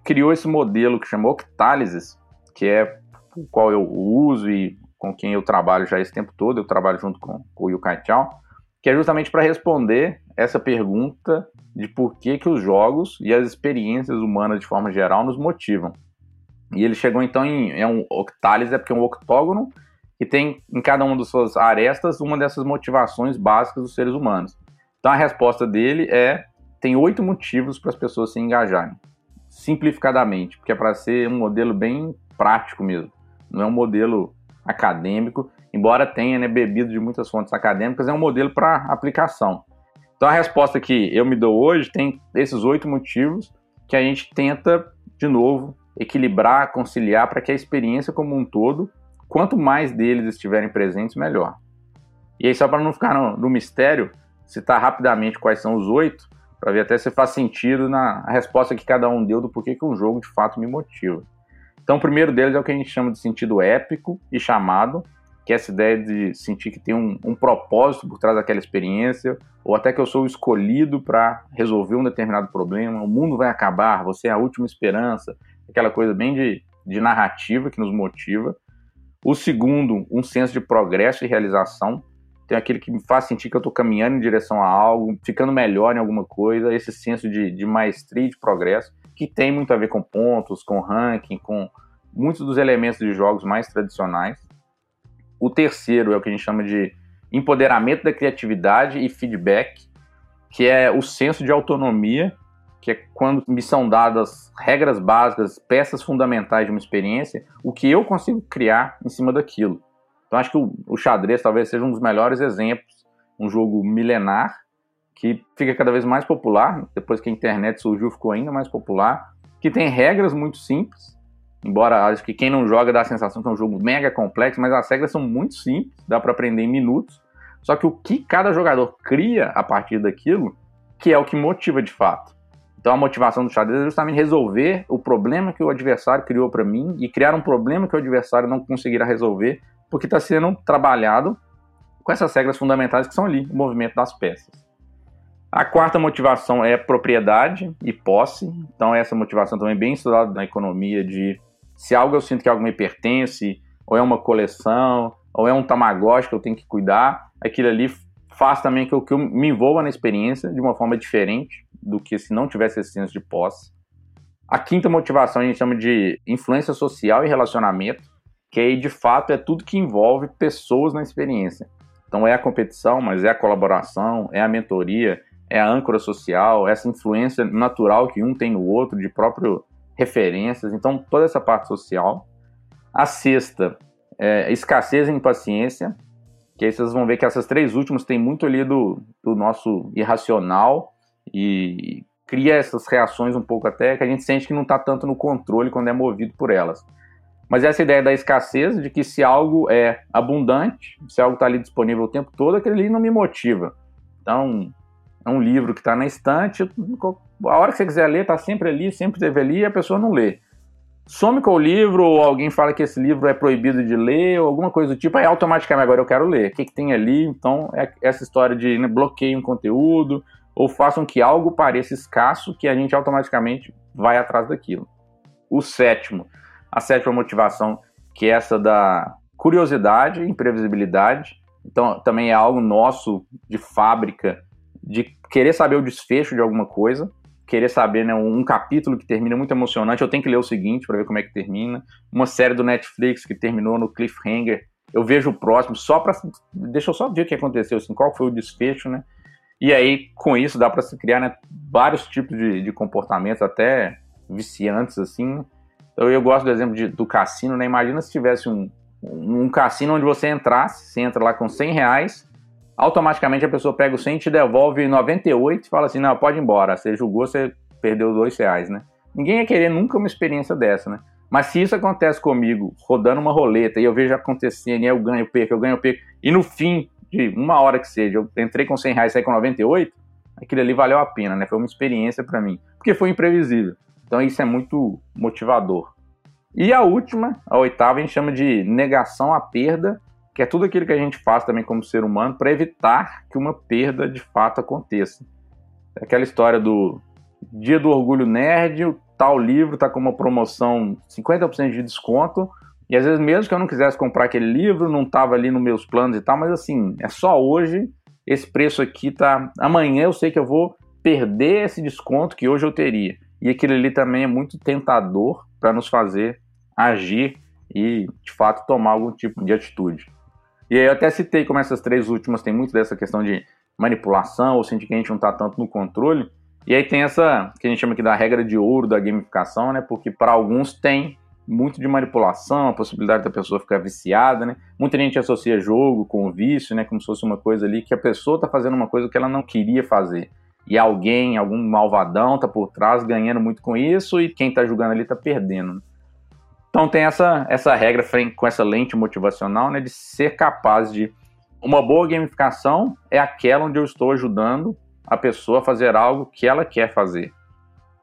criou esse modelo que chamou Octalysis, que é o qual eu uso e com quem eu trabalho já esse tempo todo, eu trabalho junto com, com o Yu Kai Chao, que é justamente para responder essa pergunta de por que, que os jogos e as experiências humanas de forma geral nos motivam. E ele chegou então em é um octális, é porque é um octógono que tem em cada uma das suas arestas uma dessas motivações básicas dos seres humanos. Então a resposta dele é tem oito motivos para as pessoas se engajarem, simplificadamente, porque é para ser um modelo bem prático mesmo. Não é um modelo acadêmico, embora tenha né, bebido de muitas fontes acadêmicas, é um modelo para aplicação. Então a resposta que eu me dou hoje tem esses oito motivos que a gente tenta, de novo, equilibrar, conciliar para que a experiência como um todo, quanto mais deles estiverem presentes, melhor. E aí, só para não ficar no, no, mistério, citar rapidamente quais são os oito, para ver até se faz sentido na resposta que cada um deu do porquê que um jogo de fato me motiva. Então, o primeiro deles é o que a gente chama de sentido épico e chamado, que é essa ideia de sentir que tem um, um propósito por trás daquela experiência, ou até que eu sou escolhido para resolver um determinado problema, o mundo vai acabar, você é a última esperança, aquela coisa bem de, de narrativa que nos motiva. O segundo, um senso de progresso e realização. Tem aquele que me faz sentir que eu estou caminhando em direção a algo, ficando melhor em alguma coisa, esse senso de, de maestria e de progresso, que tem muito a ver com pontos, com ranking, com muitos dos elementos de jogos mais tradicionais. O terceiro é o que a gente chama de empoderamento da criatividade e feedback, que é o senso de autonomia que é quando me são dadas regras básicas, peças fundamentais de uma experiência, o que eu consigo criar em cima daquilo. Então acho que o, o xadrez talvez seja um dos melhores exemplos, um jogo milenar que fica cada vez mais popular, depois que a internet surgiu ficou ainda mais popular, que tem regras muito simples, embora acho que quem não joga dá a sensação que é um jogo mega complexo, mas as regras são muito simples, dá para aprender em minutos. Só que o que cada jogador cria a partir daquilo, que é o que motiva de fato. Então a motivação do xadrez é justamente resolver o problema que o adversário criou para mim e criar um problema que o adversário não conseguirá resolver, porque está sendo trabalhado com essas regras fundamentais que são ali, o movimento das peças. A quarta motivação é propriedade e posse. Então essa motivação também é bem estudada na economia de se algo eu sinto que algo me pertence, ou é uma coleção, ou é um tamagotchi que eu tenho que cuidar, aquilo ali faz também que eu, que eu me envolva na experiência de uma forma diferente do que se não tivesse esse senso de posse. A quinta motivação a gente chama de influência social e relacionamento, que aí de fato é tudo que envolve pessoas na experiência. Então é a competição, mas é a colaboração, é a mentoria, é a âncora social, essa influência natural que um tem no outro, de próprio referências. Então toda essa parte social. A sexta é escassez e impaciência, que aí vocês vão ver que essas três últimas têm muito ali do, do nosso irracional e cria essas reações um pouco até que a gente sente que não está tanto no controle quando é movido por elas. Mas essa ideia da escassez, de que se algo é abundante, se algo está ali disponível o tempo todo, aquele ali não me motiva. Então, é um livro que está na estante, a hora que você quiser ler, está sempre ali, sempre teve ali, e a pessoa não lê. Some com o livro, ou alguém fala que esse livro é proibido de ler, ou alguma coisa do tipo, aí automaticamente agora eu quero ler. O que, que tem ali? Então, é essa história de né, bloqueio um conteúdo, ou façam que algo pareça escasso que a gente automaticamente vai atrás daquilo. O sétimo, a sétima motivação, que é essa da curiosidade imprevisibilidade. Então, também é algo nosso de fábrica, de querer saber o desfecho de alguma coisa, querer saber né, um capítulo que termina muito emocionante, eu tenho que ler o seguinte para ver como é que termina. Uma série do Netflix que terminou no cliffhanger, eu vejo o próximo só para deixa eu só ver o que aconteceu, assim, qual foi o desfecho, né? E aí, com isso, dá para se criar né, vários tipos de, de, comportamentos, até viciantes, assim. Eu, eu gosto do exemplo de, do cassino, né? Imagina se tivesse um, um cassino onde você entrasse, você entra lá com 100 reais, automaticamente a pessoa pega o 100 e te devolve 98 e fala assim, não, pode ir embora. Você julgou, você perdeu 2 reais, né? Ninguém ia querer nunca uma experiência dessa, né? Mas se isso acontece comigo, rodando uma roleta, e eu vejo acontecendo, e eu ganho, perco, eu ganho, perco, e no fim de uma hora que seja, eu entrei com 100 reais e saí com 98, aquilo ali valeu a pena, né? Foi uma experiência para mim, porque foi imprevisível. Então isso é muito motivador. E a última, a oitava, a gente chama de negação à perda, que é tudo aquilo que a gente faz também como ser humano para evitar que uma perda de fato aconteça. É aquela história do dia do orgulho nerd, tal livro está com uma promoção 50% de desconto, e às vezes mesmo que eu não quisesse comprar aquele livro, não estava ali nos meus planos e tal, mas assim, é só hoje, esse preço aqui tá, amanhã eu sei que eu vou perder esse desconto que hoje eu teria. E aquilo ali também é muito tentador para nos fazer agir e, de fato, tomar algum tipo de atitude. E aí eu até citei como essas três últimas tem muito dessa questão de manipulação, ou sentir que a gente não está tanto no controle. E aí tem essa que a gente chama aqui da regra de ouro da gamificação, né? Porque para alguns tem muito de manipulação, a possibilidade da pessoa ficar viciada, né? Muita gente associa jogo com vício, né? Como se fosse uma coisa ali que a pessoa está fazendo uma coisa que ela não queria fazer e alguém, algum malvadão tá por trás ganhando muito com isso e quem tá jogando ali tá perdendo. Então tem essa, essa regra com essa lente motivacional, né, de ser capaz de uma boa gamificação é aquela onde eu estou ajudando a pessoa a fazer algo que ela quer fazer.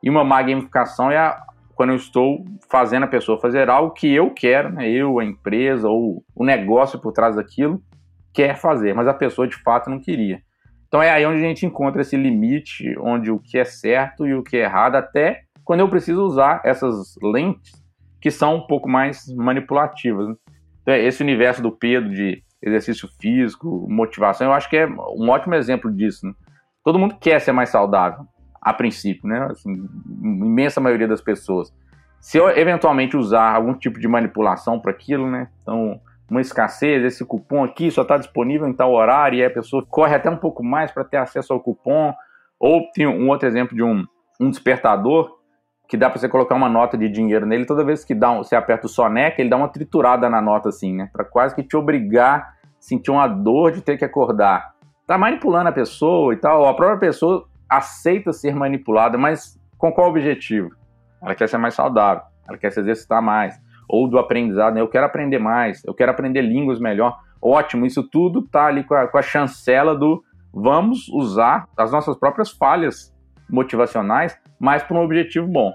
E uma má gamificação é a, quando eu estou fazendo a pessoa fazer algo que eu quero, né, eu, a empresa ou o negócio por trás daquilo quer fazer, mas a pessoa de fato não queria. Então é aí onde a gente encontra esse limite, onde o que é certo e o que é errado, até quando eu preciso usar essas lentes que são um pouco mais manipulativas. Né? Então, é esse universo do Pedro de exercício físico, motivação, eu acho que é um ótimo exemplo disso. Né? Todo mundo quer ser mais saudável, a princípio, né? Assim, imensa maioria das pessoas. Se eu eventualmente usar algum tipo de manipulação para aquilo, né? Então, uma escassez, esse cupom aqui só está disponível em tal horário e a pessoa corre até um pouco mais para ter acesso ao cupom. Ou tem um outro exemplo de um, um despertador que dá para você colocar uma nota de dinheiro nele toda vez que dá um, você aperta o soneca, ele dá uma triturada na nota assim, né? Para quase que te obrigar a sentir uma dor de ter que acordar. Tá manipulando a pessoa e tal, a própria pessoa aceita ser manipulada, mas com qual objetivo? Ela quer ser mais saudável, ela quer se exercitar mais ou do aprendizado, né? Eu quero aprender mais, eu quero aprender línguas melhor. Ótimo, isso tudo tá ali com a, com a chancela do vamos usar as nossas próprias falhas motivacionais, mas para um objetivo bom.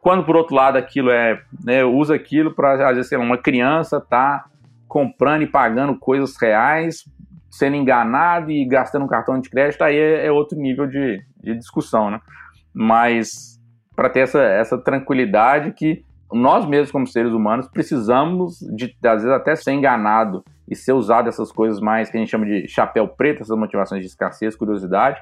Quando, por outro lado, aquilo é, né, usa aquilo para, às vezes, sei lá, uma criança tá comprando e pagando coisas reais, sendo enganado e gastando um cartão de crédito, aí é, é outro nível de, de discussão, né? Mas para ter essa, essa tranquilidade que nós mesmos, como seres humanos, precisamos de, às vezes, até ser enganado e ser usado essas coisas mais que a gente chama de chapéu preto, essas motivações de escassez, curiosidade,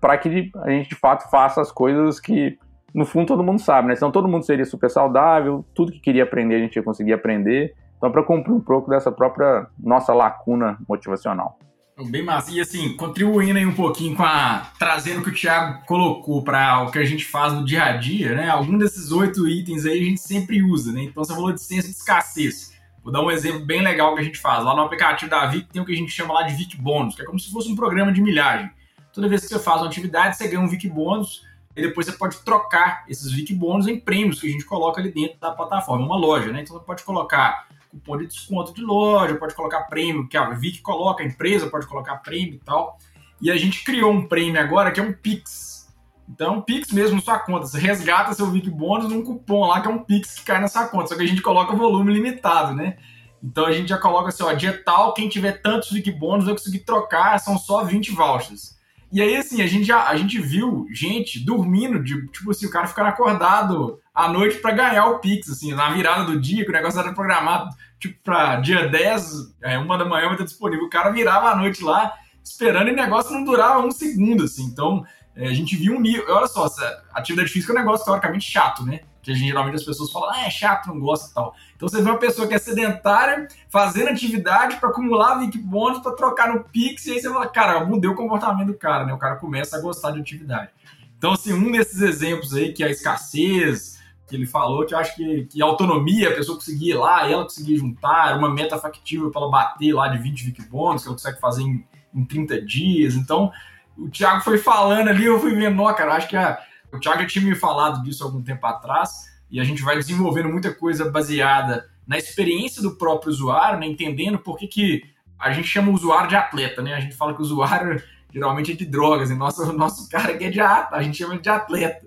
para que a gente de fato faça as coisas que, no fundo, todo mundo sabe, né? Senão todo mundo seria super saudável, tudo que queria aprender a gente ia conseguir aprender. Então, para cumprir um pouco dessa própria nossa lacuna motivacional. Bem massa. E assim, contribuindo aí um pouquinho com a. trazendo o que o Thiago colocou para o que a gente faz no dia a dia, né? Algum desses oito itens aí a gente sempre usa, né? Então você falou de ciência de escassez. Vou dar um exemplo bem legal que a gente faz. Lá no aplicativo da Vic tem o que a gente chama lá de Vic Bônus, que é como se fosse um programa de milhagem. Toda vez que você faz uma atividade, você ganha um Vic Bônus e depois você pode trocar esses Vic Bônus em prêmios que a gente coloca ali dentro da plataforma, uma loja, né? Então você pode colocar cupom de desconto de loja, pode colocar prêmio, que a Vic coloca, a empresa pode colocar prêmio e tal. E a gente criou um prêmio agora que é um Pix. Então, Pix mesmo na sua conta. Você resgata seu Vic Bônus num cupom lá que é um Pix que cai na sua conta. Só que a gente coloca volume limitado, né? Então a gente já coloca assim, ó, dia tal, quem tiver tantos Vic Bônus vai conseguir trocar, são só 20 vouchers. E aí, assim, a gente já a gente viu gente dormindo, de, tipo assim, o cara ficando acordado à noite para ganhar o Pix, assim, na virada do dia, que o negócio era programado, tipo, para dia 10, é, uma da manhã vai estar disponível. O cara virava à noite lá, esperando, e o negócio não durava um segundo, assim. Então, é, a gente viu um nível. Olha só, atividade física é um negócio teoricamente chato, né? Que geralmente as pessoas falam, ah, é chato, não gosta e tal. Então você vê uma pessoa que é sedentária, fazendo atividade para acumular Vic bônus, para trocar no Pix, e aí você fala, cara, mudei o comportamento do cara, né? O cara começa a gostar de atividade. Então, assim, um desses exemplos aí, que é a escassez, que ele falou, que eu acho que, que autonomia, a pessoa conseguir ir lá, ela conseguir juntar, uma meta factível para ela bater lá de 20 Vic bônus, que ela consegue fazer em, em 30 dias. Então, o Thiago foi falando ali, eu fui vendo, ó, cara, acho que a o Thiago já tinha me falado disso algum tempo atrás, e a gente vai desenvolvendo muita coisa baseada na experiência do próprio usuário, né, entendendo por que, que a gente chama o usuário de atleta, né? A gente fala que o usuário geralmente é de drogas, e nosso, nosso cara aqui é de atleta, a gente chama de atleta.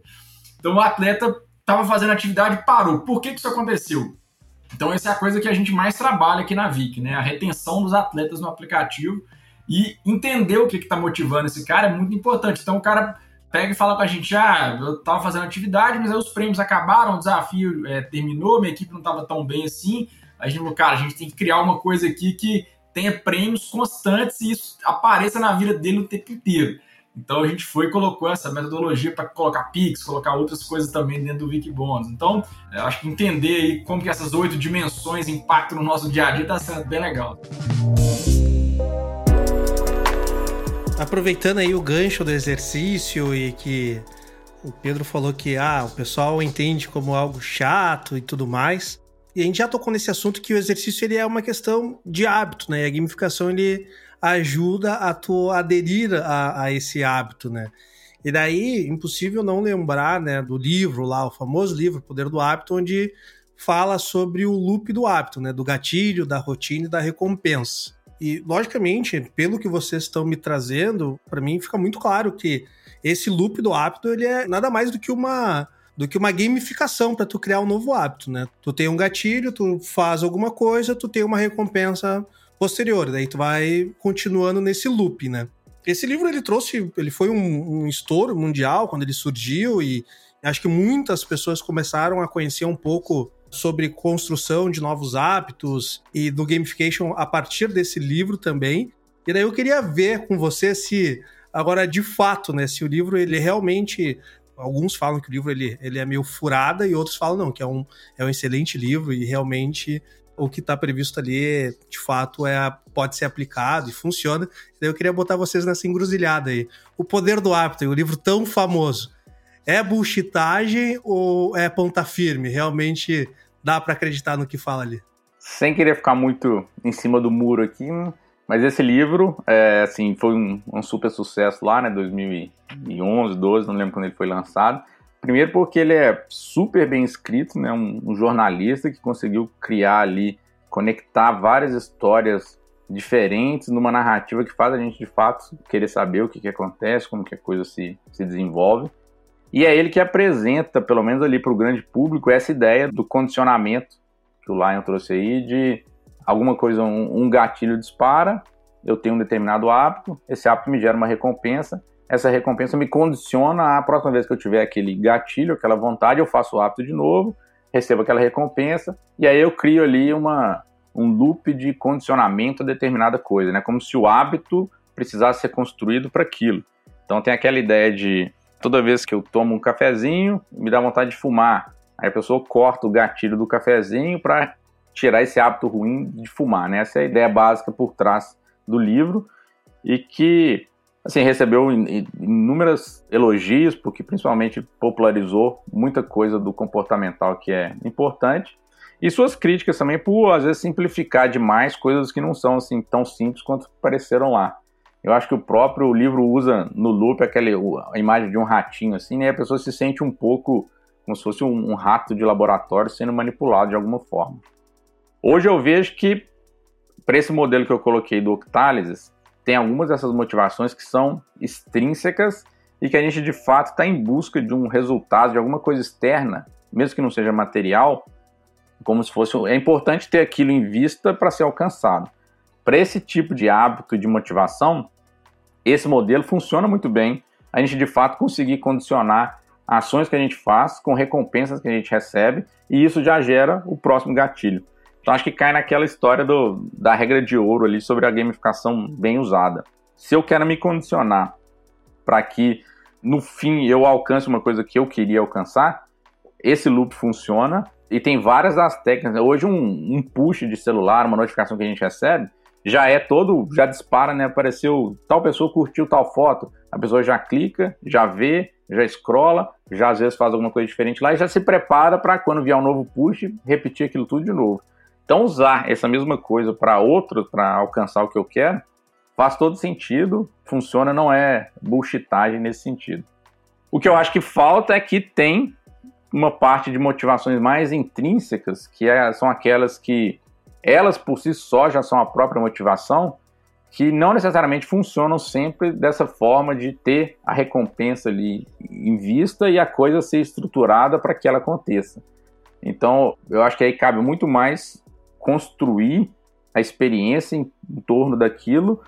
Então o atleta estava fazendo atividade e parou. Por que, que isso aconteceu? Então essa é a coisa que a gente mais trabalha aqui na VIC, né? A retenção dos atletas no aplicativo e entender o que está motivando esse cara é muito importante. Então o cara pega e fala com a gente, ah, eu estava fazendo atividade, mas aí os prêmios acabaram, o desafio é, terminou, minha equipe não estava tão bem assim. A gente falou, cara, a gente tem que criar uma coisa aqui que tenha prêmios constantes e isso apareça na vida dele o tempo inteiro. Então a gente foi e colocou essa metodologia para colocar Pix, colocar outras coisas também dentro do Wikibonus. Então, eu acho que entender aí como que essas oito dimensões impactam no nosso dia a dia está sendo bem legal. Aproveitando aí o gancho do exercício e que o Pedro falou que ah, o pessoal entende como algo chato e tudo mais. E a gente já tocou nesse assunto que o exercício ele é uma questão de hábito, né? E a gamificação ele ajuda a tu aderir a, a esse hábito, né? E daí, impossível não lembrar, né, do livro lá, o famoso livro Poder do Hábito, onde fala sobre o loop do hábito, né, do gatilho, da rotina e da recompensa. E, logicamente, pelo que vocês estão me trazendo, para mim fica muito claro que esse loop do hábito ele é nada mais do que uma do que uma gamificação para tu criar um novo hábito, né? Tu tem um gatilho, tu faz alguma coisa, tu tem uma recompensa posterior, daí tu vai continuando nesse loop, né? Esse livro ele trouxe, ele foi um, um estouro mundial quando ele surgiu e acho que muitas pessoas começaram a conhecer um pouco sobre construção de novos hábitos e do gamification a partir desse livro também. E daí eu queria ver com você se agora de fato, né, se o livro ele realmente alguns falam que o livro ele, ele é meio furada e outros falam não, que é um, é um excelente livro e realmente o que está previsto ali, de fato, é pode ser aplicado e funciona. Daí eu queria botar vocês nessa encruzilhada aí. O Poder do Hábito, o livro tão famoso, é bullshitagem ou é ponta firme? Realmente dá para acreditar no que fala ali? Sem querer ficar muito em cima do muro aqui, mas esse livro, é, assim, foi um, um, super sucesso lá, né, 2011, 12, não lembro quando ele foi lançado. Primeiro porque ele é super bem escrito, né, um, um jornalista que conseguiu criar ali, conectar várias histórias diferentes numa narrativa que faz a gente de fato querer saber o que, que acontece, como que a coisa se, se desenvolve. E é ele que apresenta, pelo menos ali para o grande público, essa ideia do condicionamento que o Lion trouxe aí, de alguma coisa, um, um gatilho dispara, eu tenho um determinado hábito, esse hábito me gera uma recompensa, essa recompensa me condiciona a próxima vez que eu tiver aquele gatilho, aquela vontade, eu faço o hábito de novo, recebo aquela recompensa, e aí eu crio ali uma, um loop de condicionamento a determinada coisa, né? Como se o hábito precisasse ser construído para aquilo. Então tem aquela ideia de toda vez que eu tomo um cafezinho, me dá vontade de fumar. Aí a pessoa corta o gatilho do cafezinho para tirar esse hábito ruim de fumar, né? Essa é a ideia básica por trás do livro e que assim recebeu inúmeros elogios porque principalmente popularizou muita coisa do comportamental que é importante e suas críticas também por às vezes simplificar demais coisas que não são assim tão simples quanto pareceram lá. Eu acho que o próprio livro usa no loop aquela a imagem de um ratinho assim, né? A pessoa se sente um pouco como se fosse um, um rato de laboratório sendo manipulado de alguma forma. Hoje eu vejo que para esse modelo que eu coloquei do Octalysis, tem algumas dessas motivações que são extrínsecas e que a gente de fato está em busca de um resultado, de alguma coisa externa, mesmo que não seja material, como se fosse. É importante ter aquilo em vista para ser alcançado. Para esse tipo de hábito e de motivação, esse modelo funciona muito bem. A gente de fato conseguir condicionar ações que a gente faz com recompensas que a gente recebe e isso já gera o próximo gatilho. Então acho que cai naquela história do, da regra de ouro ali sobre a gamificação bem usada. Se eu quero me condicionar para que no fim eu alcance uma coisa que eu queria alcançar, esse loop funciona e tem várias das técnicas. Hoje um, um push de celular, uma notificação que a gente recebe, já é todo, já dispara, né? Apareceu tal pessoa curtiu tal foto, a pessoa já clica, já vê, já scrolla, já às vezes faz alguma coisa diferente lá e já se prepara para quando vier um novo push, repetir aquilo tudo de novo. Então usar essa mesma coisa para outros, para alcançar o que eu quero, faz todo sentido, funciona, não é bullshitagem nesse sentido. O que eu acho que falta é que tem uma parte de motivações mais intrínsecas, que é, são aquelas que elas por si só já são a própria motivação, que não necessariamente funcionam sempre dessa forma de ter a recompensa ali em vista e a coisa ser estruturada para que ela aconteça. Então, eu acho que aí cabe muito mais construir a experiência em, em torno daquilo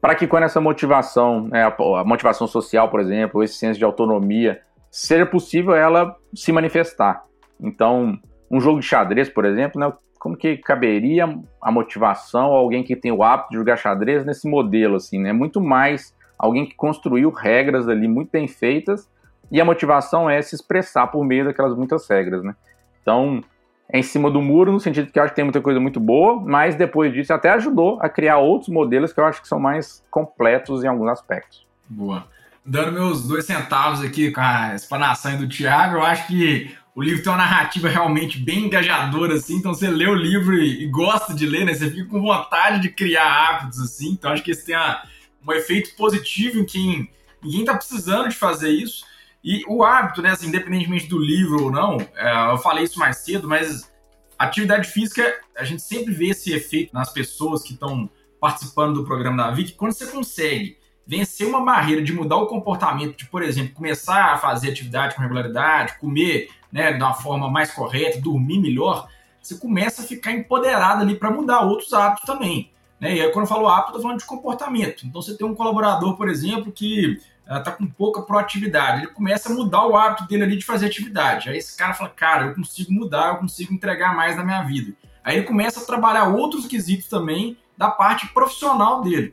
para que quando essa motivação, né, a motivação social, por exemplo, esse senso de autonomia, seja possível ela se manifestar. Então, um jogo de xadrez, por exemplo, né, como que caberia a motivação a alguém que tem o hábito de jogar xadrez nesse modelo, assim, né? Muito mais alguém que construiu regras ali muito bem feitas e a motivação é se expressar por meio daquelas muitas regras, né? Então, é em cima do muro, no sentido que eu acho que tem muita coisa muito boa, mas depois disso até ajudou a criar outros modelos que eu acho que são mais completos em alguns aspectos. Boa. Dando meus dois centavos aqui com a explanação do Thiago, eu acho que o livro tem uma narrativa realmente bem engajadora, assim, então você lê o livro e, e gosta de ler, né? Você fica com vontade de criar hábitos, assim, então acho que esse tem a, um efeito positivo em quem ninguém está precisando de fazer isso. E o hábito, né, assim, independentemente do livro ou não, é, eu falei isso mais cedo, mas atividade física, a gente sempre vê esse efeito nas pessoas que estão participando do programa da VIC, quando você consegue vencer uma barreira de mudar o comportamento, de, por exemplo, começar a fazer atividade com regularidade, comer né, de uma forma mais correta, dormir melhor, você começa a ficar empoderado ali para mudar outros hábitos também. Né? E aí, quando eu falo hábito, eu estou falando de comportamento. Então, você tem um colaborador, por exemplo, que está com pouca proatividade. Ele começa a mudar o hábito dele ali de fazer atividade. Aí esse cara fala, cara, eu consigo mudar, eu consigo entregar mais na minha vida. Aí ele começa a trabalhar outros quesitos também da parte profissional dele.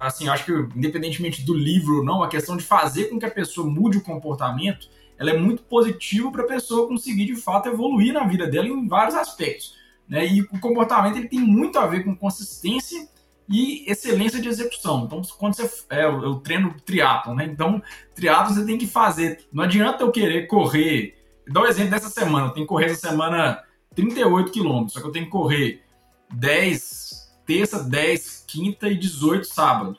Assim, acho que independentemente do livro ou não, a questão de fazer com que a pessoa mude o comportamento, ela é muito positiva para a pessoa conseguir de fato evoluir na vida dela em vários aspectos. Né? E o comportamento ele tem muito a ver com consistência e excelência de execução. Então, quando você é, eu, treino triatlo, né? Então, triatlo você tem que fazer. Não adianta eu querer correr. Dá um exemplo dessa semana. Eu tenho que correr essa semana 38 quilômetros. Só que eu tenho que correr 10 terça, 10 quinta e 18 sábado.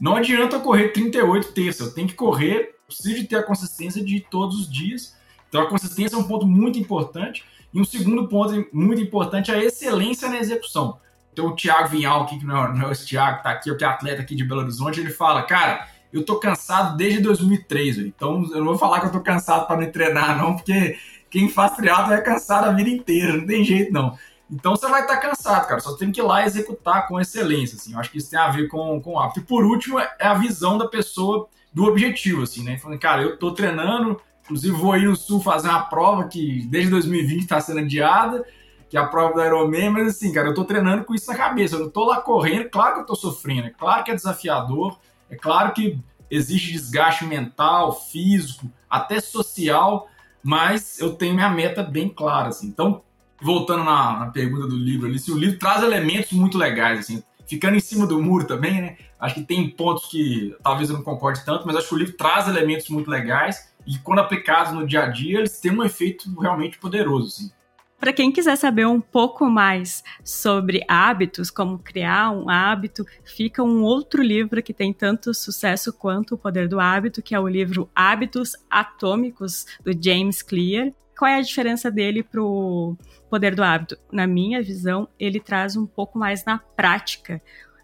Não adianta eu correr 38 terça. Eu tenho que correr. Preciso ter a consistência de todos os dias. Então, a consistência é um ponto muito importante. E um segundo ponto muito importante é a excelência na execução. Então o Thiago Vinhal que não é, não é Thiago, tá aqui, o que é atleta aqui de Belo Horizonte, ele fala, cara, eu tô cansado desde 2003, então eu não vou falar que eu tô cansado para não treinar, não, porque quem faz triatlo é cansado a vida inteira, não tem jeito não. Então você vai estar tá cansado, cara, só tem que ir lá executar com excelência, assim, eu acho que isso tem a ver com, com o hábito. E por último, é a visão da pessoa do objetivo, assim, né, falando, cara, eu tô treinando, inclusive vou ir no Sul fazer uma prova que desde 2020 está sendo adiada, que é a prova do Ironman, mas assim, cara, eu tô treinando com isso na cabeça, eu não tô lá correndo, claro que eu tô sofrendo, é claro que é desafiador, é claro que existe desgaste mental, físico, até social, mas eu tenho minha meta bem clara, assim. Então, voltando na, na pergunta do livro ali, se o livro traz elementos muito legais, assim, ficando em cima do muro também, né? Acho que tem pontos que talvez eu não concorde tanto, mas acho que o livro traz elementos muito legais e quando aplicados no dia a dia, eles têm um efeito realmente poderoso, assim. Para quem quiser saber um pouco mais sobre hábitos, como criar um hábito, fica um outro livro que tem tanto sucesso quanto o Poder do Hábito, que é o livro Hábitos Atômicos do James Clear. Qual é a diferença dele para o Poder do Hábito? Na minha visão, ele traz um pouco mais na prática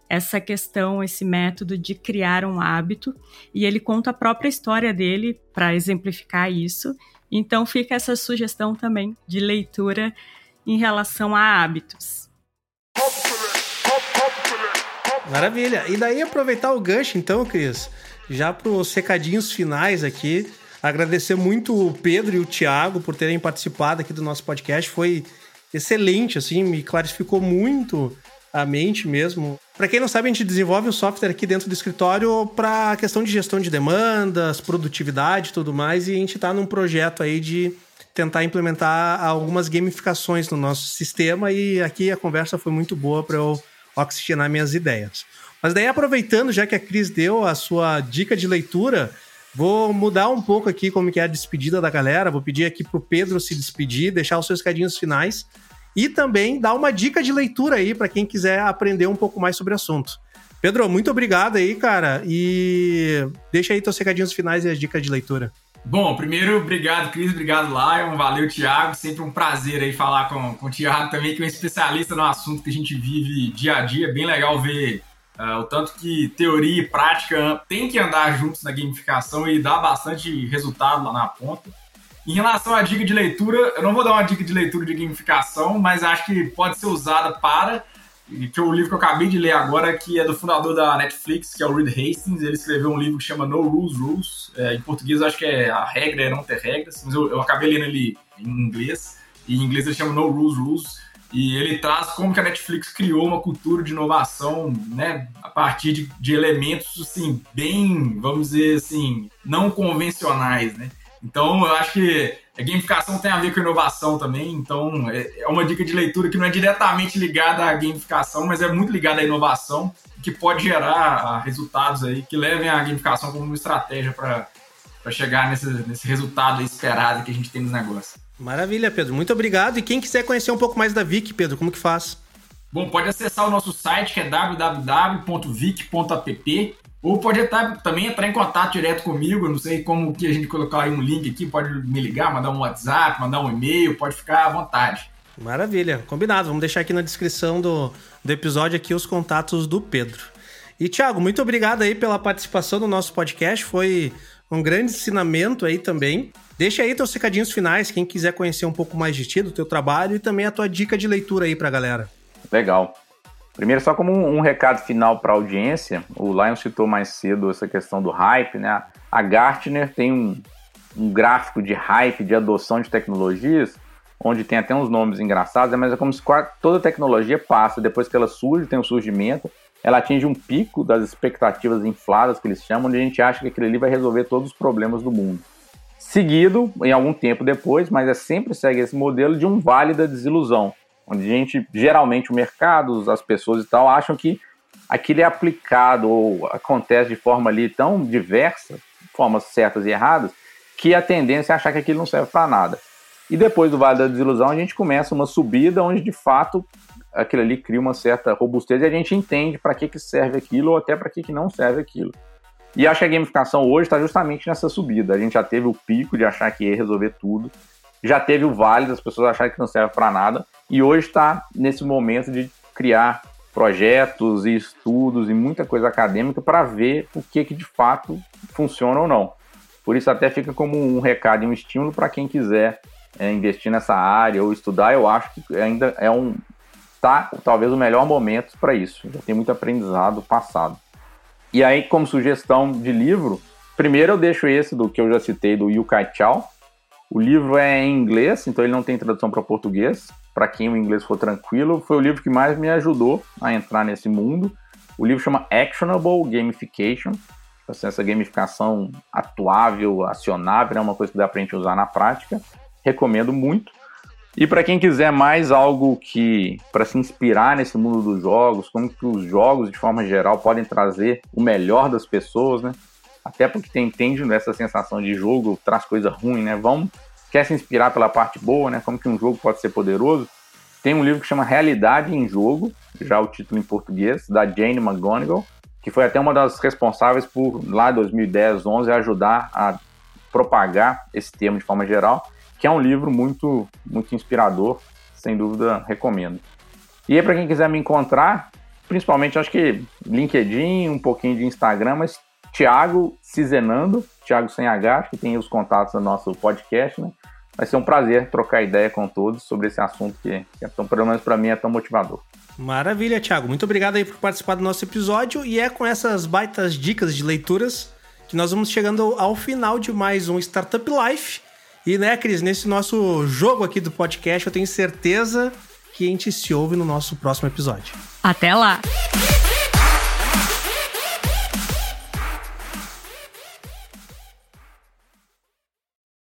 essa questão, esse método de criar um hábito, e ele conta a própria história dele para exemplificar isso. Então fica essa sugestão também de leitura em relação a hábitos. Maravilha. E daí aproveitar o gancho então, Cris, já para os recadinhos finais aqui. Agradecer muito o Pedro e o Thiago por terem participado aqui do nosso podcast. Foi excelente, assim, me clarificou muito a mente mesmo. Para quem não sabe, a gente desenvolve um software aqui dentro do escritório para questão de gestão de demandas, produtividade e tudo mais, e a gente está num projeto aí de tentar implementar algumas gamificações no nosso sistema e aqui a conversa foi muito boa para eu oxigenar minhas ideias. Mas daí aproveitando, já que a Cris deu a sua dica de leitura, vou mudar um pouco aqui como que é a despedida da galera, vou pedir aqui pro Pedro se despedir, deixar os seus cadinhos finais e também dar uma dica de leitura aí para quem quiser aprender um pouco mais sobre o assunto. Pedro, muito obrigado aí, cara, e deixa aí teus recadinhos finais e as dicas de leitura. Bom, primeiro, obrigado, Cris, obrigado, Lion, valeu, Thiago. Sempre um prazer aí falar com, com o Thiago também, que é um especialista no assunto que a gente vive dia a dia. Bem legal ver uh, o tanto que teoria e prática tem que andar juntos na gamificação e dar bastante resultado lá na ponta. Em relação à dica de leitura, eu não vou dar uma dica de leitura de gamificação, mas acho que pode ser usada para que é o livro que eu acabei de ler agora, que é do fundador da Netflix, que é o Reed Hastings. Ele escreveu um livro que chama No Rules Rules. É, em português, acho que é a regra é não ter regras, mas eu, eu acabei lendo ele em inglês. E em inglês ele chama No Rules Rules. E ele traz como que a Netflix criou uma cultura de inovação, né, a partir de, de elementos, assim, bem, vamos dizer assim, não convencionais, né. Então, eu acho que a gamificação tem a ver com inovação também, então é, é uma dica de leitura que não é diretamente ligada à gamificação, mas é muito ligada à inovação, que pode gerar ah, resultados aí que levem a gamificação como uma estratégia para chegar nesse, nesse resultado esperado que a gente tem nos negócios. Maravilha, Pedro. Muito obrigado. E quem quiser conhecer um pouco mais da Vic, Pedro, como que faz? Bom, pode acessar o nosso site que é www.vic.app ou pode até, também entrar em contato direto comigo, não sei como que a gente colocar aí um link aqui, pode me ligar, mandar um WhatsApp, mandar um e-mail, pode ficar à vontade. Maravilha, combinado. Vamos deixar aqui na descrição do, do episódio aqui os contatos do Pedro. E Thiago, muito obrigado aí pela participação no nosso podcast, foi um grande ensinamento aí também. Deixa aí teus recadinhos finais, quem quiser conhecer um pouco mais de ti, do teu trabalho e também a tua dica de leitura aí pra galera. Legal. Primeiro, só como um, recado final para a audiência, o Lion citou mais cedo essa questão do hype, né? A Gartner tem um, um gráfico de hype, de adoção de tecnologias, onde tem até uns nomes engraçados, mas é como se toda tecnologia passa, depois que ela surge, tem um surgimento, ela atinge um pico das expectativas infladas, que eles chamam, onde a gente acha que aquele ali vai resolver todos os problemas do mundo. Seguido, em algum tempo depois, mas é sempre segue esse modelo de um vale da desilusão, onde a gente, geralmente o mercado, as pessoas e tal, acham que aquilo é aplicado ou acontece de forma ali tão diversa, formas certas e erradas, que a tendência é achar que aquilo não serve para nada. E depois do Vale da Desilusão, a gente começa uma subida onde de fato aquilo ali cria uma certa robustez e a gente entende para que, que serve aquilo ou até para que, que não serve aquilo. E acho que a gamificação hoje está justamente nessa subida. A gente já teve o pico de achar que ia resolver tudo, já teve o vale das pessoas acharem que não serve para nada, e hoje está nesse momento de criar projetos e estudos e muita coisa acadêmica para ver o que, que de fato funciona ou não. Por isso até fica como um recado e um estímulo para quem quiser é, investir nessa área ou estudar. Eu acho que ainda é um tá talvez o melhor momento para isso. Já tem muito aprendizado passado. E aí como sugestão de livro, primeiro eu deixo esse do que eu já citei do Yu Kai Chao, o livro é em inglês, então ele não tem tradução para português. Para quem o inglês for tranquilo, foi o livro que mais me ajudou a entrar nesse mundo. O livro chama Actionable Gamification. Assim, essa gamificação atuável, acionável, é uma coisa que dá para a gente usar na prática. Recomendo muito. E para quem quiser mais algo que para se inspirar nesse mundo dos jogos, como que os jogos de forma geral podem trazer o melhor das pessoas, né? até porque tem, entende essa sensação de jogo traz coisa ruim, né? Vamos, quer se inspirar pela parte boa, né? Como que um jogo pode ser poderoso. Tem um livro que chama Realidade em Jogo, já o título em português, da Jane McGonigal, que foi até uma das responsáveis por, lá em 2010, 11, ajudar a propagar esse termo de forma geral, que é um livro muito, muito inspirador, sem dúvida recomendo. E aí, para quem quiser me encontrar, principalmente acho que LinkedIn, um pouquinho de Instagram, mas Thiago Cizenando, Thiago sem H, que tem os contatos do nosso podcast, né? Vai ser um prazer trocar ideia com todos sobre esse assunto que, que é tão, pelo menos para mim, é tão motivador. Maravilha, Thiago. Muito obrigado aí por participar do nosso episódio. E é com essas baitas dicas de leituras que nós vamos chegando ao final de mais um Startup Life. E, né, Cris, nesse nosso jogo aqui do podcast, eu tenho certeza que a gente se ouve no nosso próximo episódio. Até lá!